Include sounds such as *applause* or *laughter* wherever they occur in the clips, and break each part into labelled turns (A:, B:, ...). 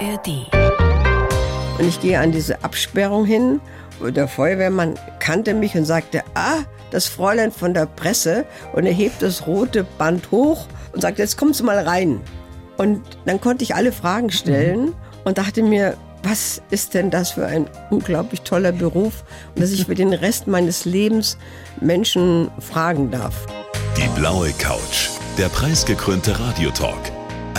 A: ARD.
B: Und ich gehe an diese Absperrung hin und der Feuerwehrmann kannte mich und sagte, ah, das Fräulein von der Presse. Und er hebt das rote Band hoch und sagt, jetzt kommst du mal rein. Und dann konnte ich alle Fragen stellen mhm. und dachte mir, was ist denn das für ein unglaublich toller Beruf und dass ich für den Rest meines Lebens Menschen fragen darf.
C: Die blaue Couch, der preisgekrönte Radiotalk.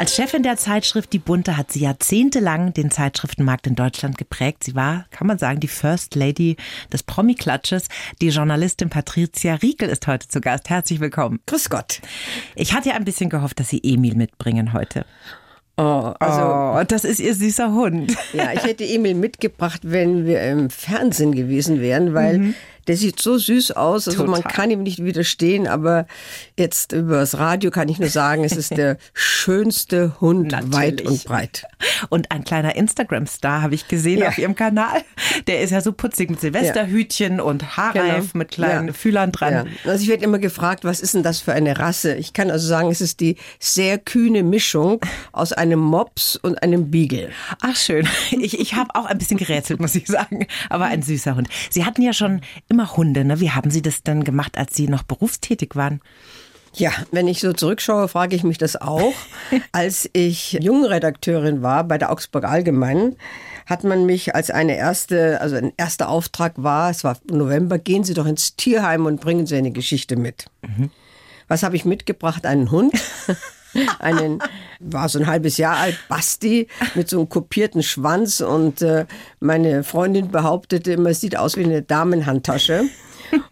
D: Als Chefin der Zeitschrift Die Bunte hat sie jahrzehntelang den Zeitschriftenmarkt in Deutschland geprägt. Sie war, kann man sagen, die First Lady des Promi-Klatsches. Die Journalistin Patricia Riekel ist heute zu Gast. Herzlich willkommen.
B: Grüß Gott.
D: Ich hatte ja ein bisschen gehofft, dass Sie Emil mitbringen heute.
B: Oh, also,
D: oh, das ist Ihr süßer Hund.
B: Ja, ich hätte Emil mitgebracht, wenn wir im Fernsehen gewesen wären, weil mhm. Der sieht so süß aus, also Total. man kann ihm nicht widerstehen, aber jetzt übers Radio kann ich nur sagen, es ist der *laughs* schönste Hund Natürlich. weit und breit.
D: Und ein kleiner Instagram-Star habe ich gesehen ja. auf ihrem Kanal. Der ist ja so putzig mit Silvesterhütchen ja. und Haarreif genau. mit kleinen ja. Fühlern dran.
B: Also ich werde immer gefragt, was ist denn das für eine Rasse? Ich kann also sagen, es ist die sehr kühne Mischung aus einem Mops und einem Beagle.
D: Ach schön. Ich, ich habe auch ein bisschen gerätselt, muss ich sagen. Aber ein süßer Hund. Sie hatten ja schon immer Hunde. Ne? Wie haben Sie das denn gemacht, als Sie noch berufstätig waren?
B: Ja, wenn ich so zurückschaue, frage ich mich das auch. *laughs* Als ich Jungredakteurin war bei der Augsburg Allgemeinen, hat man mich als eine erste, also ein erster Auftrag war, es war November, gehen Sie doch ins Tierheim und bringen Sie eine Geschichte mit. Mhm. Was habe ich mitgebracht? Einen Hund. *laughs* *laughs* einen, war so ein halbes Jahr alt, Basti, mit so einem kopierten Schwanz und äh, meine Freundin behauptete immer, es sieht aus wie eine Damenhandtasche.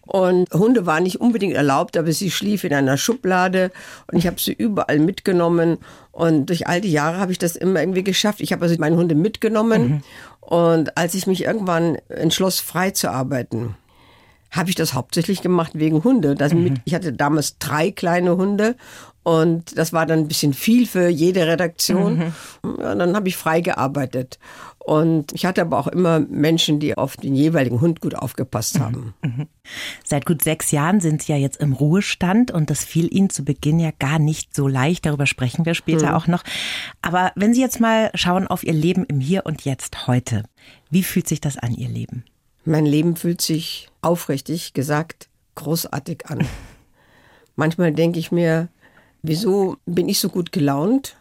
B: Und Hunde waren nicht unbedingt erlaubt, aber sie schlief in einer Schublade und ich habe sie überall mitgenommen. Und durch all die Jahre habe ich das immer irgendwie geschafft. Ich habe also meine Hunde mitgenommen. Mhm. Und als ich mich irgendwann entschloss, frei zu arbeiten, habe ich das hauptsächlich gemacht wegen Hunde. Mhm. ich hatte damals drei kleine Hunde und das war dann ein bisschen viel für jede Redaktion. Mhm. Ja, dann habe ich frei gearbeitet. Und ich hatte aber auch immer Menschen, die auf den jeweiligen Hund gut aufgepasst mhm. haben. Mhm.
D: Seit gut sechs Jahren sind Sie ja jetzt im Ruhestand und das fiel Ihnen zu Beginn ja gar nicht so leicht. Darüber sprechen wir später mhm. auch noch. Aber wenn Sie jetzt mal schauen auf Ihr Leben im Hier und Jetzt heute, wie fühlt sich das an, Ihr Leben?
B: Mein Leben fühlt sich aufrichtig gesagt großartig an. *laughs* Manchmal denke ich mir, wieso bin ich so gut gelaunt?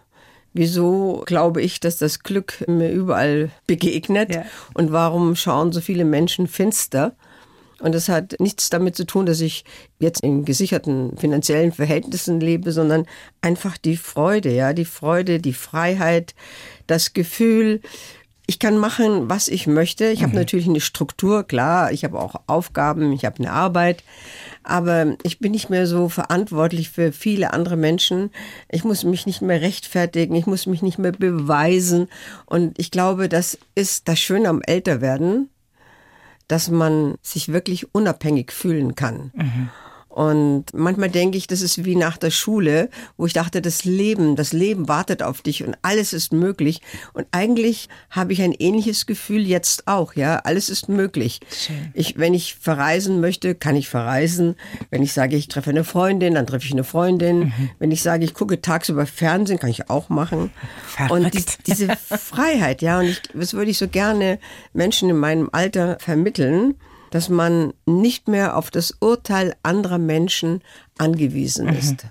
B: Wieso glaube ich, dass das Glück mir überall begegnet? Ja. Und warum schauen so viele Menschen finster? Und das hat nichts damit zu tun, dass ich jetzt in gesicherten finanziellen Verhältnissen lebe, sondern einfach die Freude, ja, die Freude, die Freiheit, das Gefühl, ich kann machen, was ich möchte. Ich mhm. habe natürlich eine Struktur, klar, ich habe auch Aufgaben, ich habe eine Arbeit, aber ich bin nicht mehr so verantwortlich für viele andere Menschen. Ich muss mich nicht mehr rechtfertigen, ich muss mich nicht mehr beweisen und ich glaube, das ist das Schöne am Älterwerden, dass man sich wirklich unabhängig fühlen kann. Mhm. Und manchmal denke ich, das ist wie nach der Schule, wo ich dachte, das Leben, das Leben wartet auf dich und alles ist möglich. Und eigentlich habe ich ein ähnliches Gefühl jetzt auch, ja. Alles ist möglich. Schön. Ich, wenn ich verreisen möchte, kann ich verreisen. Wenn ich sage, ich treffe eine Freundin, dann treffe ich eine Freundin. Mhm. Wenn ich sage, ich gucke tagsüber Fernsehen, kann ich auch machen. Verrückt. Und die, diese Freiheit, ja. Und ich, das würde ich so gerne Menschen in meinem Alter vermitteln dass man nicht mehr auf das Urteil anderer Menschen angewiesen mhm. ist.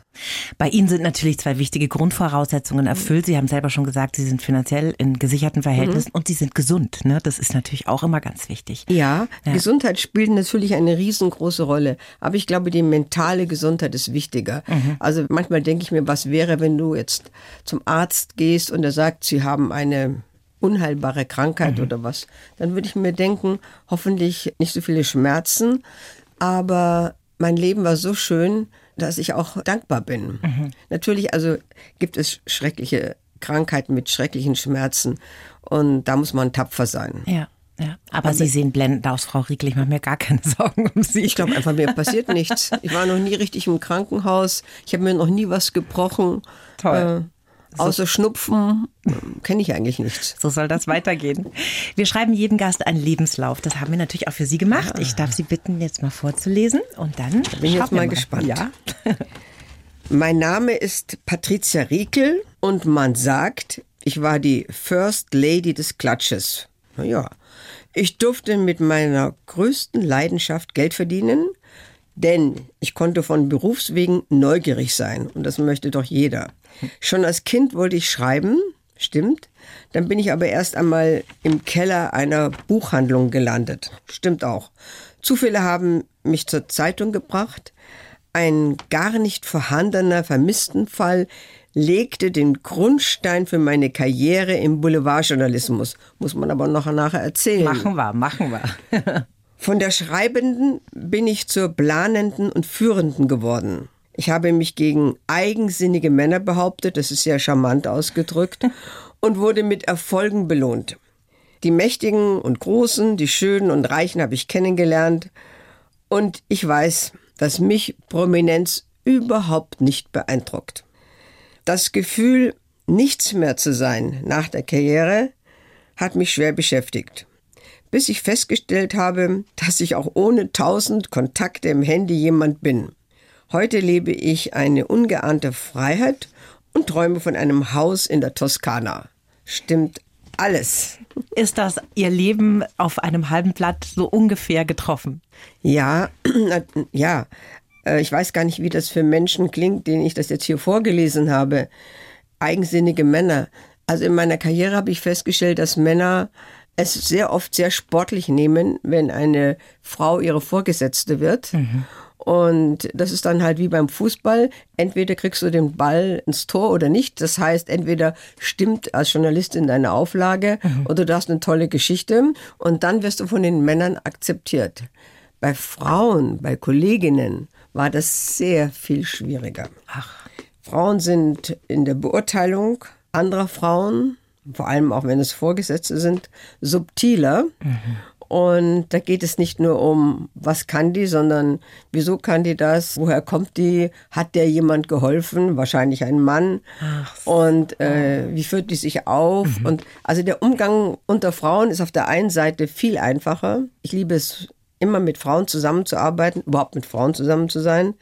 D: Bei Ihnen sind natürlich zwei wichtige Grundvoraussetzungen erfüllt. Sie haben selber schon gesagt, Sie sind finanziell in gesicherten Verhältnissen mhm. und Sie sind gesund. Ne? Das ist natürlich auch immer ganz wichtig.
B: Ja, ja, Gesundheit spielt natürlich eine riesengroße Rolle. Aber ich glaube, die mentale Gesundheit ist wichtiger. Mhm. Also manchmal denke ich mir, was wäre, wenn du jetzt zum Arzt gehst und er sagt, Sie haben eine unheilbare Krankheit mhm. oder was, dann würde ich mir denken, hoffentlich nicht so viele Schmerzen, aber mein Leben war so schön, dass ich auch dankbar bin. Mhm. Natürlich, also gibt es schreckliche Krankheiten mit schrecklichen Schmerzen und da muss man tapfer sein.
D: Ja. Ja, aber, aber Sie sehen blendend aus, Frau Riegel. Ich mache mir gar keine *laughs* Sorgen um Sie.
B: Ich glaube einfach, mir passiert nichts. Ich war noch nie richtig im Krankenhaus. Ich habe mir noch nie was gebrochen.
D: Toll.
B: Außer Schnupfen kenne ich eigentlich nichts.
D: So soll das weitergehen. Wir schreiben jedem Gast einen Lebenslauf. Das haben wir natürlich auch für Sie gemacht. Ich darf Sie bitten, jetzt mal vorzulesen und dann
B: da bin ich jetzt mal, mal gespannt.
D: Ja. *laughs*
B: Mein Name ist Patricia Riekel und man sagt, ich war die First Lady des Klatsches. Naja, ich durfte mit meiner größten Leidenschaft Geld verdienen, denn ich konnte von Berufswegen neugierig sein und das möchte doch jeder. Schon als Kind wollte ich schreiben, stimmt. Dann bin ich aber erst einmal im Keller einer Buchhandlung gelandet. Stimmt auch. Zufälle haben mich zur Zeitung gebracht. Ein gar nicht vorhandener Vermisstenfall legte den Grundstein für meine Karriere im Boulevardjournalismus. Muss man aber noch nachher erzählen.
D: Machen wir, machen wir. *laughs*
B: Von der Schreibenden bin ich zur Planenden und Führenden geworden. Ich habe mich gegen eigensinnige Männer behauptet, das ist sehr charmant ausgedrückt, *laughs* und wurde mit Erfolgen belohnt. Die Mächtigen und Großen, die Schönen und Reichen habe ich kennengelernt. Und ich weiß, dass mich Prominenz überhaupt nicht beeindruckt. Das Gefühl, nichts mehr zu sein nach der Karriere, hat mich schwer beschäftigt. Bis ich festgestellt habe, dass ich auch ohne tausend Kontakte im Handy jemand bin. Heute lebe ich eine ungeahnte Freiheit und träume von einem Haus in der Toskana. Stimmt alles.
D: Ist das Ihr Leben auf einem halben Blatt so ungefähr getroffen?
B: Ja, *clears throat* ja. Äh, ich weiß gar nicht, wie das für Menschen klingt, denen ich das jetzt hier vorgelesen habe. Eigensinnige Männer. Also in meiner Karriere habe ich festgestellt, dass Männer es sehr oft sehr sportlich nehmen, wenn eine Frau ihre Vorgesetzte wird. Mhm. Und das ist dann halt wie beim Fußball. Entweder kriegst du den Ball ins Tor oder nicht. Das heißt, entweder stimmt als Journalistin deine Auflage mhm. oder du hast eine tolle Geschichte und dann wirst du von den Männern akzeptiert. Bei Frauen, bei Kolleginnen war das sehr viel schwieriger. Ach. Frauen sind in der Beurteilung anderer Frauen, vor allem auch wenn es Vorgesetzte sind, subtiler. Mhm. Und da geht es nicht nur um, was kann die, sondern wieso kann die das? Woher kommt die? Hat der jemand geholfen? Wahrscheinlich ein Mann. Und äh, wie führt die sich auf? Mhm. Und also der Umgang unter Frauen ist auf der einen Seite viel einfacher. Ich liebe es immer mit Frauen zusammenzuarbeiten, überhaupt mit Frauen zusammen zu sein.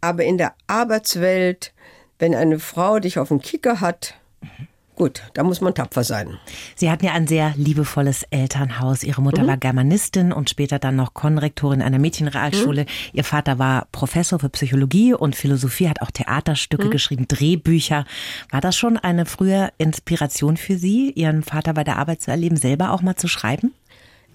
B: Aber in der Arbeitswelt, wenn eine Frau dich auf dem Kicker hat, mhm Gut, da muss man tapfer sein.
D: Sie hatten ja ein sehr liebevolles Elternhaus. Ihre Mutter mhm. war Germanistin und später dann noch Konrektorin einer Mädchenrealschule. Mhm. Ihr Vater war Professor für Psychologie und Philosophie, hat auch Theaterstücke mhm. geschrieben, Drehbücher. War das schon eine frühe Inspiration für Sie, Ihren Vater bei der Arbeit zu erleben, selber auch mal zu schreiben?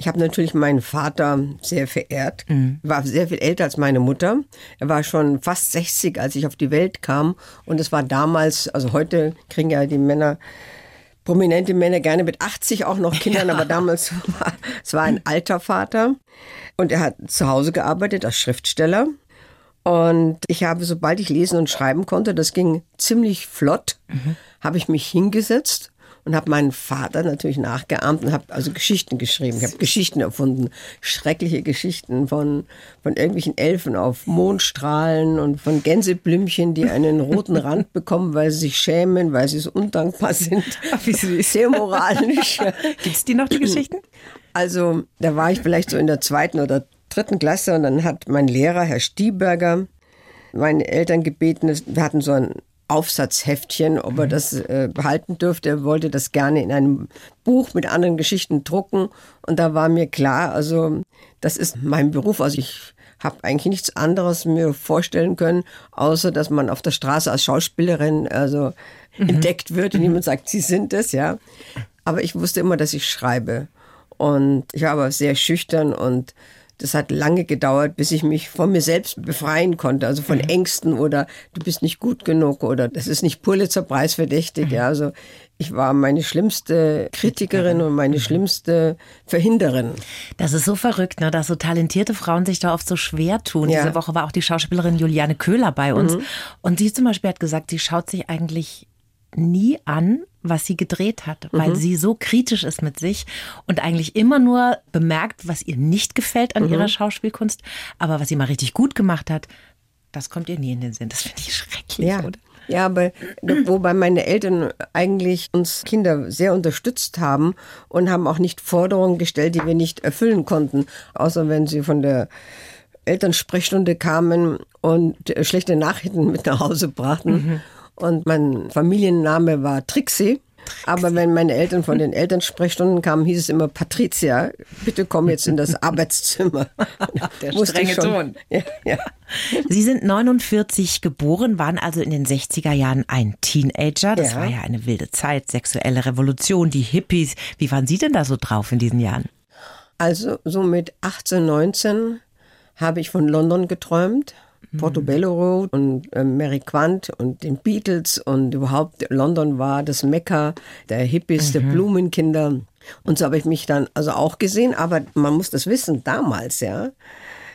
B: Ich habe natürlich meinen Vater sehr verehrt. Mhm. War sehr viel älter als meine Mutter. Er war schon fast 60, als ich auf die Welt kam. Und es war damals, also heute kriegen ja die Männer, prominente Männer gerne mit 80 auch noch Kindern, *laughs* ja. aber damals war es war ein alter Vater. Und er hat zu Hause gearbeitet als Schriftsteller. Und ich habe, sobald ich lesen und schreiben konnte, das ging ziemlich flott, mhm. habe ich mich hingesetzt und habe meinen Vater natürlich nachgeahmt und habe also Geschichten geschrieben. Ich habe Geschichten erfunden, schreckliche Geschichten von, von irgendwelchen Elfen auf Mondstrahlen und von Gänseblümchen, die einen *laughs* roten Rand bekommen, weil sie sich schämen, weil sie so undankbar sind.
D: Ach, *laughs* wie süß.
B: Sehr moralisch.
D: Gibt es die noch, die Geschichten?
B: Also, da war ich vielleicht so in der zweiten oder dritten Klasse und dann hat mein Lehrer, Herr Stieberger, meine Eltern gebeten, wir hatten so ein Aufsatzheftchen, ob er mhm. das äh, behalten dürfte. Er wollte das gerne in einem Buch mit anderen Geschichten drucken. Und da war mir klar, also das ist mein Beruf. Also ich habe eigentlich nichts anderes mir vorstellen können, außer dass man auf der Straße als Schauspielerin also mhm. entdeckt wird und jemand *laughs* sagt, Sie sind es, ja. Aber ich wusste immer, dass ich schreibe. Und ich war aber sehr schüchtern und das hat lange gedauert, bis ich mich von mir selbst befreien konnte, also von mhm. Ängsten oder du bist nicht gut genug oder das ist nicht Pulitzer-Preis verdächtig. Mhm. Ja, also ich war meine schlimmste Kritikerin und meine mhm. schlimmste Verhinderin.
D: Das ist so verrückt, ne, dass so talentierte Frauen sich da oft so schwer tun. Ja. Diese Woche war auch die Schauspielerin Juliane Köhler bei uns. Mhm. Und sie zum Beispiel hat gesagt, sie schaut sich eigentlich nie an, was sie gedreht hat, weil mhm. sie so kritisch ist mit sich und eigentlich immer nur bemerkt, was ihr nicht gefällt an mhm. ihrer Schauspielkunst, aber was sie mal richtig gut gemacht hat, das kommt ihr nie in den Sinn. Das finde ich schrecklich,
B: ja.
D: oder?
B: Ja, aber wobei meine Eltern eigentlich uns Kinder sehr unterstützt haben und haben auch nicht Forderungen gestellt, die wir nicht erfüllen konnten, außer wenn sie von der Elternsprechstunde kamen und schlechte Nachrichten mit nach Hause brachten. Mhm. Und mein Familienname war Trixie. Aber wenn meine Eltern von den Elternsprechstunden kamen, hieß es immer, Patricia, bitte komm jetzt in das *laughs* Arbeitszimmer.
D: Der strenge Ton. Ja, ja. Sie sind 49 geboren, waren also in den 60er Jahren ein Teenager. Das ja. war ja eine wilde Zeit, sexuelle Revolution, die Hippies. Wie waren Sie denn da so drauf in diesen Jahren?
B: Also so mit 18, 19 habe ich von London geträumt. Portobello Road und äh, Mary Quant und den Beatles und überhaupt London war das Mekka der Hippies, mhm. der Blumenkinder. Und so habe ich mich dann also auch gesehen, aber man muss das wissen, damals, ja,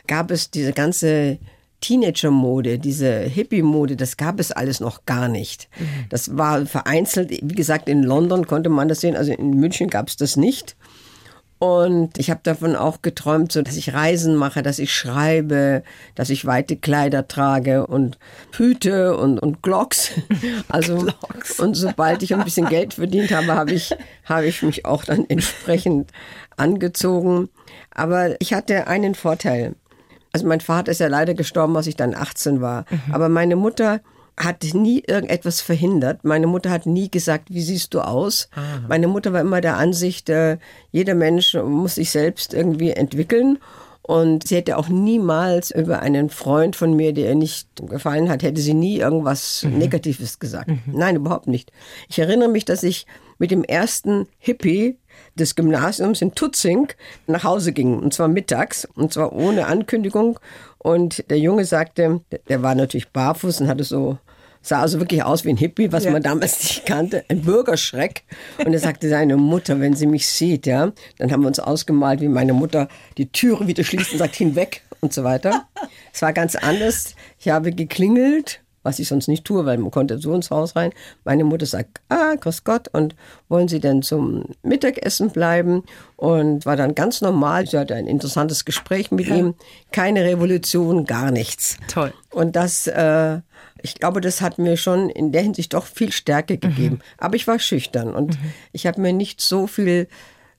B: gab es diese ganze Teenager-Mode, diese Hippie-Mode, das gab es alles noch gar nicht. Mhm. Das war vereinzelt, wie gesagt, in London konnte man das sehen, also in München gab es das nicht. Und ich habe davon auch geträumt, so dass ich Reisen mache, dass ich schreibe, dass ich weite Kleider trage und Hüte und, und Glocks. *laughs* Also Glocks. und sobald ich ein bisschen Geld verdient habe, habe ich, habe ich mich auch dann entsprechend angezogen. Aber ich hatte einen Vorteil. Also mein Vater ist ja leider gestorben, als ich dann 18 war. Mhm. Aber meine Mutter hat nie irgendetwas verhindert. Meine Mutter hat nie gesagt, wie siehst du aus? Aha. Meine Mutter war immer der Ansicht, äh, jeder Mensch muss sich selbst irgendwie entwickeln. Und sie hätte auch niemals über einen Freund von mir, der ihr nicht gefallen hat, hätte sie nie irgendwas mhm. Negatives gesagt. Mhm. Nein, überhaupt nicht. Ich erinnere mich, dass ich mit dem ersten Hippie des Gymnasiums in Tutzing nach Hause ging. Und zwar mittags. Und zwar ohne Ankündigung. Und der Junge sagte, der war natürlich barfuß und hatte so sah also wirklich aus wie ein Hippie, was ja. man damals *laughs* nicht kannte, ein Bürgerschreck. Und er sagte seine Mutter, wenn sie mich sieht, ja, dann haben wir uns ausgemalt, wie meine Mutter die Türe wieder schließt und sagt hinweg und so weiter. Es war ganz anders. Ich habe geklingelt was ich sonst nicht tue, weil man konnte so ins Haus rein. Meine Mutter sagt, ah, grüß Gott, und wollen Sie denn zum Mittagessen bleiben? Und war dann ganz normal. Sie hatte ein interessantes Gespräch mit ja. ihm. Keine Revolution, gar nichts.
D: Toll.
B: Und das, äh, ich glaube, das hat mir schon in der Hinsicht doch viel Stärke mhm. gegeben. Mhm. Aber ich war schüchtern und mhm. ich habe mir nicht so viel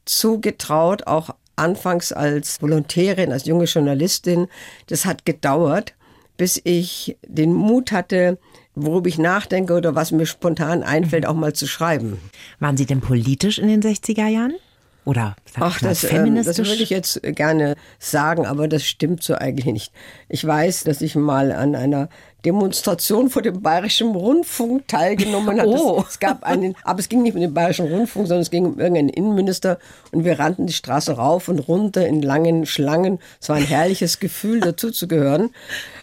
B: zugetraut, auch anfangs als Volontärin, als junge Journalistin. Das hat gedauert bis ich den Mut hatte, worüber ich nachdenke oder was mir spontan einfällt, auch mal zu schreiben.
D: Waren Sie denn politisch in den 60er Jahren? Oder
B: Ach, das, feministisch? Ähm, das würde ich jetzt gerne sagen, aber das stimmt so eigentlich nicht. Ich weiß, dass ich mal an einer Demonstration vor dem Bayerischen Rundfunk teilgenommen habe. Oh. Es, gab einen, aber es ging nicht um den Bayerischen Rundfunk, sondern es ging um irgendeinen Innenminister und wir rannten die Straße rauf und runter in langen Schlangen. Es war ein herrliches Gefühl, dazuzugehören.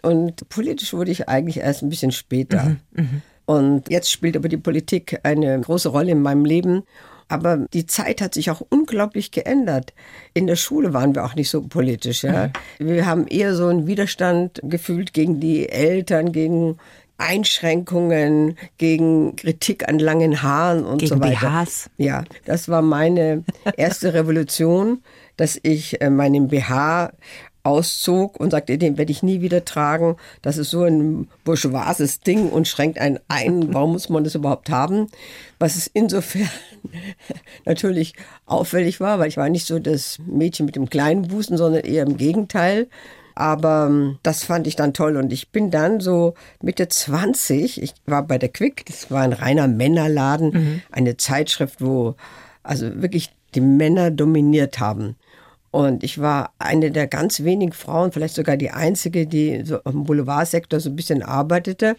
B: Und politisch wurde ich eigentlich erst ein bisschen später. Mhm, mh. Und jetzt spielt aber die Politik eine große Rolle in meinem Leben. Aber die Zeit hat sich auch unglaublich geändert. In der Schule waren wir auch nicht so politisch. Ja? Mhm. Wir haben eher so einen Widerstand gefühlt gegen die Eltern, gegen Einschränkungen, gegen Kritik an langen Haaren und
D: gegen
B: so weiter.
D: BHs.
B: Ja, das war meine erste Revolution, dass ich äh, meinen BH auszog und sagte, den werde ich nie wieder tragen. Das ist so ein bourgeoises Ding und schränkt einen ein. Warum muss man das überhaupt haben? Was es insofern *laughs* natürlich auffällig war, weil ich war nicht so das Mädchen mit dem kleinen Busen, sondern eher im Gegenteil. Aber ähm, das fand ich dann toll und ich bin dann so Mitte 20, ich war bei der Quick, das war ein reiner Männerladen, mhm. eine Zeitschrift, wo also wirklich die Männer dominiert haben. Und ich war eine der ganz wenigen Frauen, vielleicht sogar die einzige, die so im Boulevardsektor so ein bisschen arbeitete.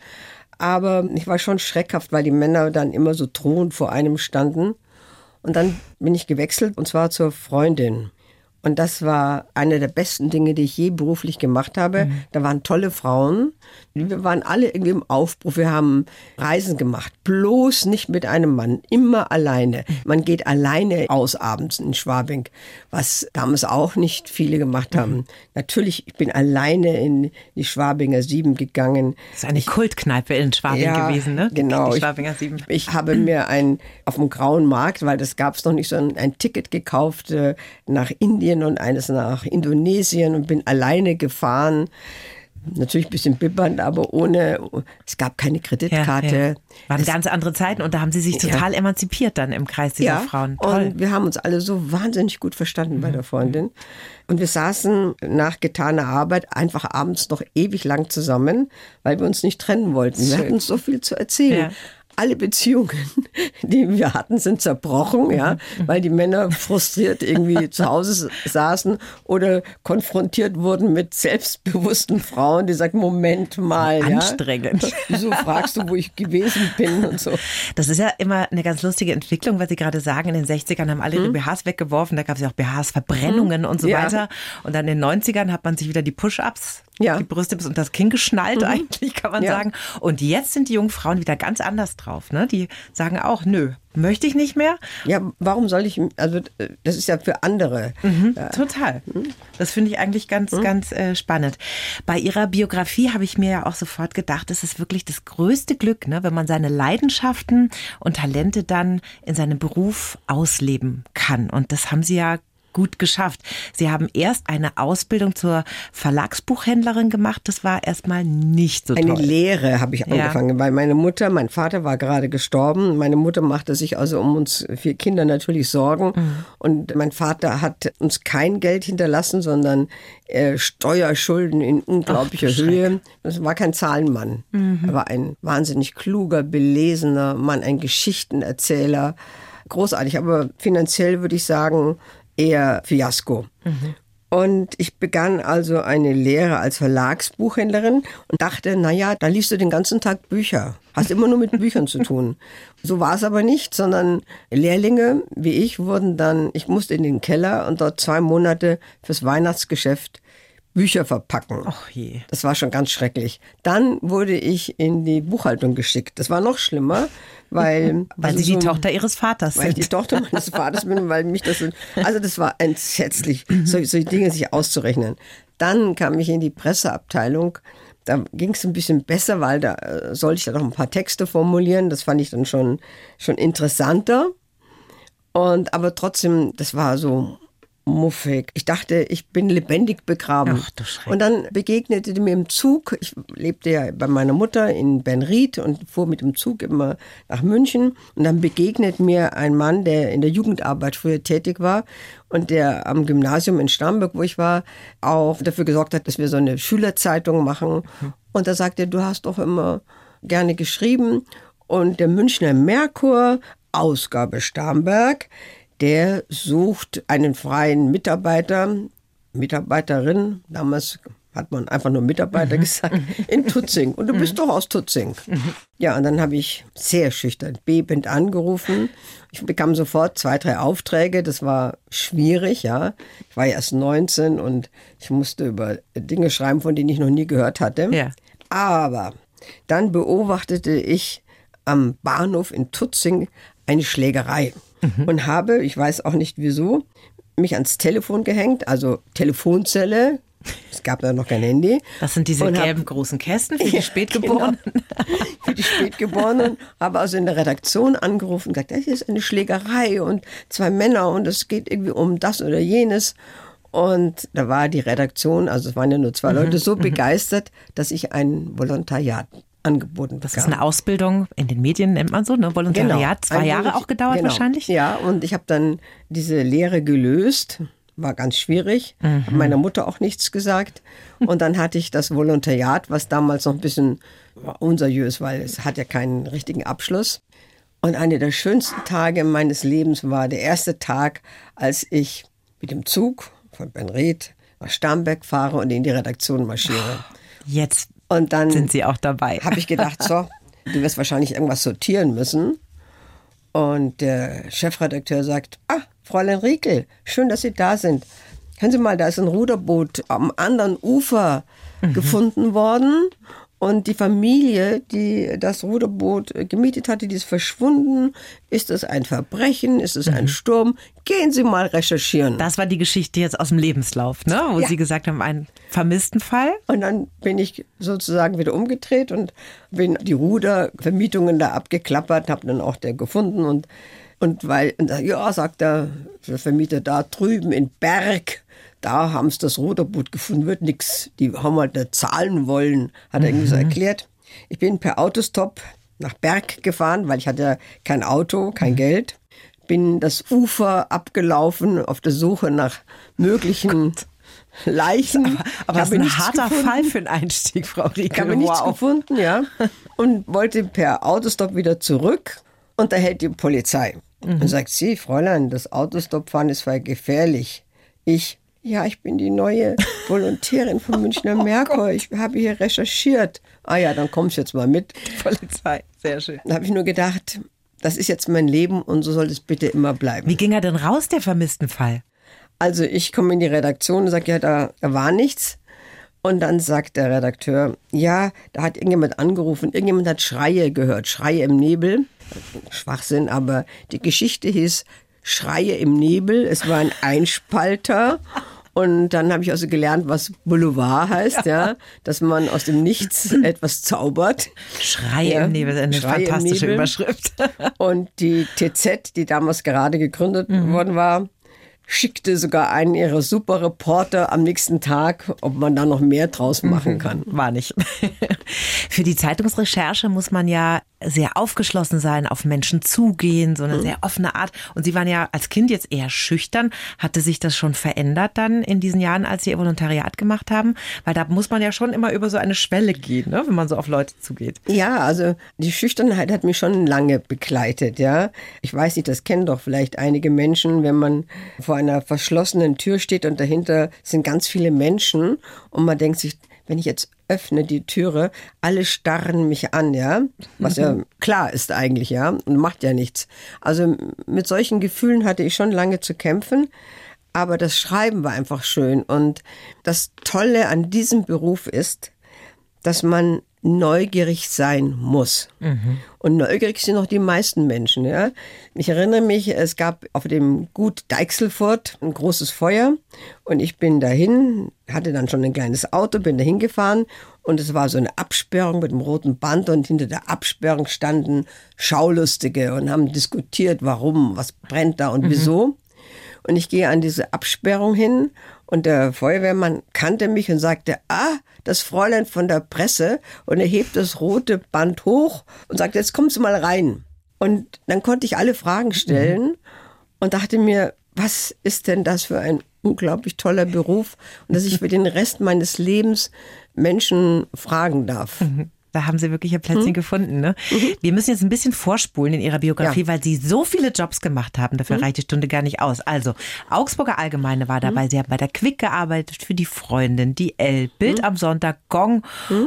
B: Aber ich war schon schreckhaft, weil die Männer dann immer so drohend vor einem standen. Und dann bin ich gewechselt und zwar zur Freundin. Und das war eine der besten Dinge, die ich je beruflich gemacht habe. Mhm. Da waren tolle Frauen. Wir waren alle irgendwie im Aufbruch. Wir haben Reisen gemacht. Bloß nicht mit einem Mann. Immer alleine. Man geht alleine aus abends in Schwabing, was damals auch nicht viele gemacht haben. Mhm. Natürlich, ich bin alleine in die Schwabinger Sieben gegangen.
D: Das ist eine ich, Kultkneipe in Schwabing ja, gewesen, ne?
B: Genau. Die Schwabinger Sieben. Ich, ich habe mir ein, auf dem Grauen Markt, weil das gab es noch nicht, so ein, ein Ticket gekauft äh, nach Indien und eines nach Indonesien und bin alleine gefahren. Natürlich ein bisschen bibbernd, aber ohne, es gab keine Kreditkarte. Ja, ja.
D: Waren es, ganz andere Zeiten und da haben Sie sich total ja. emanzipiert dann im Kreis dieser Frauen.
B: Toll. Und wir haben uns alle so wahnsinnig gut verstanden mhm. bei der Freundin. Und wir saßen nach getaner Arbeit einfach abends noch ewig lang zusammen, weil wir uns nicht trennen wollten. Wir hatten so viel zu erzählen alle Beziehungen, die wir hatten, sind zerbrochen, ja, mhm. weil die Männer frustriert irgendwie *laughs* zu Hause saßen oder konfrontiert wurden mit selbstbewussten Frauen, die sagen, Moment mal,
D: anstrengend. Ja,
B: wieso fragst du, wo ich gewesen bin und so.
D: Das ist ja immer eine ganz lustige Entwicklung, weil Sie gerade sagen, in den 60ern haben alle hm. die BHs weggeworfen, da gab es ja auch BHs Verbrennungen hm. und so ja. weiter. Und dann in den 90ern hat man sich wieder die Push-Ups ja. die Brüste bis unter das Kinn geschnallt mhm. eigentlich, kann man ja. sagen. Und jetzt sind die jungen Frauen wieder ganz anders drauf. Ne? Die sagen auch, nö, möchte ich nicht mehr.
B: Ja, warum soll ich, also das ist ja für andere.
D: Mhm, ja. Total. Mhm. Das finde ich eigentlich ganz, mhm. ganz äh, spannend. Bei Ihrer Biografie habe ich mir ja auch sofort gedacht, es ist wirklich das größte Glück, ne, wenn man seine Leidenschaften und Talente dann in seinem Beruf ausleben kann. Und das haben Sie ja gut geschafft. Sie haben erst eine Ausbildung zur Verlagsbuchhändlerin gemacht. Das war erstmal nicht so
B: eine toll. Eine Lehre habe ich angefangen, ja. weil meine Mutter, mein Vater war gerade gestorben. Meine Mutter machte sich also um uns vier Kinder natürlich Sorgen. Mhm. Und mein Vater hat uns kein Geld hinterlassen, sondern äh, Steuerschulden in unglaublicher Ach, Höhe. Das war kein Zahlenmann. Mhm. Er war ein wahnsinnig kluger, belesener Mann, ein Geschichtenerzähler großartig, aber finanziell würde ich sagen, eher Fiasko. Mhm. Und ich begann also eine Lehre als Verlagsbuchhändlerin und dachte, naja, da liest du den ganzen Tag Bücher. Hast immer nur mit *laughs* Büchern zu tun. So war es aber nicht, sondern Lehrlinge wie ich wurden dann, ich musste in den Keller und dort zwei Monate fürs Weihnachtsgeschäft Bücher verpacken.
D: Ach je.
B: Das war schon ganz schrecklich. Dann wurde ich in die Buchhaltung geschickt. Das war noch schlimmer, weil. *laughs*
D: weil also Sie so, die Tochter Ihres Vaters
B: sind. Weil ich die Tochter meines Vaters bin, weil mich das. Also, das war entsetzlich, solche Dinge sich auszurechnen. Dann kam ich in die Presseabteilung. Da ging es ein bisschen besser, weil da äh, sollte ich dann noch ein paar Texte formulieren. Das fand ich dann schon, schon interessanter. Und aber trotzdem, das war so muffig. Ich dachte, ich bin lebendig begraben. Ach, du und dann begegnete mir im Zug, ich lebte ja bei meiner Mutter in Benried und fuhr mit dem Zug immer nach München. Und dann begegnet mir ein Mann, der in der Jugendarbeit früher tätig war und der am Gymnasium in Starnberg, wo ich war, auch dafür gesorgt hat, dass wir so eine Schülerzeitung machen. Und da sagte er, du hast doch immer gerne geschrieben. Und der Münchner Merkur, Ausgabe Starnberg, der sucht einen freien Mitarbeiter, Mitarbeiterin, damals hat man einfach nur Mitarbeiter mhm. gesagt, in Tutzing. Und du bist mhm. doch aus Tutzing. Mhm. Ja, und dann habe ich sehr schüchtern, bebend angerufen. Ich bekam sofort zwei, drei Aufträge. Das war schwierig, ja. Ich war erst 19 und ich musste über Dinge schreiben, von denen ich noch nie gehört hatte. Ja. Aber dann beobachtete ich am Bahnhof in Tutzing eine Schlägerei mhm. und habe, ich weiß auch nicht wieso, mich ans Telefon gehängt, also Telefonzelle. Es gab da noch kein Handy.
D: Das sind diese gelben hab, großen Kästen für die *laughs* Spätgeborenen.
B: Genau, für die Spätgeborenen. Habe also in der Redaktion angerufen und gesagt, das ist eine Schlägerei und zwei Männer und es geht irgendwie um das oder jenes. Und da war die Redaktion, also es waren ja nur zwei mhm. Leute, so mhm. begeistert, dass ich ein Volontariat angeboten
D: Das ist eine Ausbildung in den Medien, nennt man so, ne? Volontariat, genau. zwei Jahre auch gedauert genau. wahrscheinlich?
B: Ja, und ich habe dann diese Lehre gelöst. War ganz schwierig, mhm. habe meiner Mutter auch nichts gesagt. Und dann hatte ich das Volontariat, was damals noch ein bisschen unseriös, weil es hat ja keinen richtigen Abschluss. Und einer der schönsten Tage meines Lebens war der erste Tag, als ich mit dem Zug von Benred nach Starnberg fahre und in die Redaktion marschiere.
D: Jetzt und dann sind Sie auch dabei.
B: Habe ich gedacht, so, du wirst wahrscheinlich irgendwas sortieren müssen. Und der Chefredakteur sagt, ah, Fräulein Riekel, schön, dass Sie da sind. Hören Sie mal, da ist ein Ruderboot am anderen Ufer gefunden worden. Und die Familie, die das Ruderboot gemietet hatte, die ist verschwunden. Ist es ein Verbrechen? Ist es ein Sturm? Gehen Sie mal recherchieren.
D: Das war die Geschichte jetzt aus dem Lebenslauf, ne? wo
B: Ja.
D: Sie gesagt haben, einen vermissten Fall.
B: Und dann bin ich sozusagen wieder umgedreht und bin die Rudervermietungen da abgeklappert, habe dann auch der gefunden und und weil, ja, sagt der Vermieter da drüben in Berg, da haben sie das Ruderboot gefunden, wird nix. Die haben halt nicht zahlen wollen, hat er irgendwie so erklärt. Ich bin per Autostop nach Berg gefahren, weil ich hatte kein Auto, kein Geld. Bin das Ufer abgelaufen auf der Suche nach möglichen Leichen.
D: Aber das ist ein
B: nichts
D: harter
B: gefunden.
D: Fall für einen Einstieg, Frau Rieke.
B: Ich habe nichts gefunden, ja. *laughs* Und wollte per Autostop wieder zurück. Und da hält die Polizei. Und sagt sie, Fräulein, das Autostop-Fahren ist voll gefährlich. Ich, ja, ich bin die neue Volontärin vom Münchner *laughs* Merkur. Ich habe hier recherchiert. Ah ja, dann kommst du jetzt mal mit.
D: Polizei, sehr schön.
B: Da habe ich nur gedacht, das ist jetzt mein Leben und so soll es bitte immer bleiben.
D: Wie ging er denn raus, der vermissten Fall?
B: Also ich komme in die Redaktion und sage, ja, da, da war nichts. Und dann sagt der Redakteur, ja, da hat irgendjemand angerufen, irgendjemand hat Schreie gehört, Schreie im Nebel. Schwachsinn, aber die Geschichte hieß Schreie im Nebel. Es war ein Einspalter. *laughs* Und dann habe ich also gelernt, was Boulevard heißt, ja, dass man aus dem Nichts *clears throat* etwas zaubert.
D: Schrei
B: Ja,
D: im Nebel, eine
B: Schrei
D: fantastische. Überschrift.
B: Und die TZ, die damals gerade gegründet worden war, schickte sogar einen ihrer super Reporter am nächsten Tag, ob man da noch mehr draus machen kann.
D: War nicht. *laughs* Für die Zeitungsrecherche muss man ja sehr aufgeschlossen sein, auf Menschen zugehen, so eine sehr offene Art. Und Sie waren ja als Kind jetzt eher schüchtern. Hatte sich das schon verändert dann in diesen Jahren, als Sie Ihr Volontariat gemacht haben? Weil da muss man ja schon immer über so eine Schwelle gehen, ne? wenn man so auf Leute zugeht.
B: Ja, also die Schüchternheit hat mich schon lange begleitet, ja. Ich weiß nicht, das kennen doch vielleicht einige Menschen, wenn man vor einer verschlossenen Tür steht und dahinter sind ganz viele Menschen und man denkt sich, wenn ich jetzt öffne die Türe, alle starren mich an, ja, was ja klar ist eigentlich, ja, und macht ja nichts. Also mit solchen Gefühlen hatte ich schon lange zu kämpfen. Aber das Schreiben war einfach schön. Und das Tolle an diesem Beruf ist, dass man neugierig sein muss. Und neugierig sind auch die meisten Menschen. Ja? Ich erinnere mich, es gab auf dem Gut Deichselfurt ein großes Feuer und ich bin dahin, hatte dann schon ein kleines Auto, bin dahin gefahren und es war so eine Absperrung mit einem roten Band und hinter der Absperrung standen Schaulustige und haben diskutiert, warum, was brennt da und wieso. Und ich gehe an diese Absperrung hin und der Feuerwehrmann kannte mich und sagte, ah, das Fräulein von der Presse. Und er hebt das rote Band hoch und sagt, jetzt kommst du mal rein. Und dann konnte ich alle Fragen stellen und dachte mir, was ist denn das für ein unglaublich toller Beruf und dass ich für den Rest meines Lebens Menschen fragen darf.
D: Da haben Sie wirklich Ihr Plätzchen gefunden. Ne? Wir müssen jetzt ein bisschen vorspulen in Ihrer Biografie,
B: Ja.
D: weil Sie so viele Jobs gemacht haben. Dafür reicht die Stunde gar nicht aus. Also, Augsburger Allgemeine war dabei. Sie haben bei der Quick gearbeitet, für die Freundin, die L, Bild am Sonntag, Gong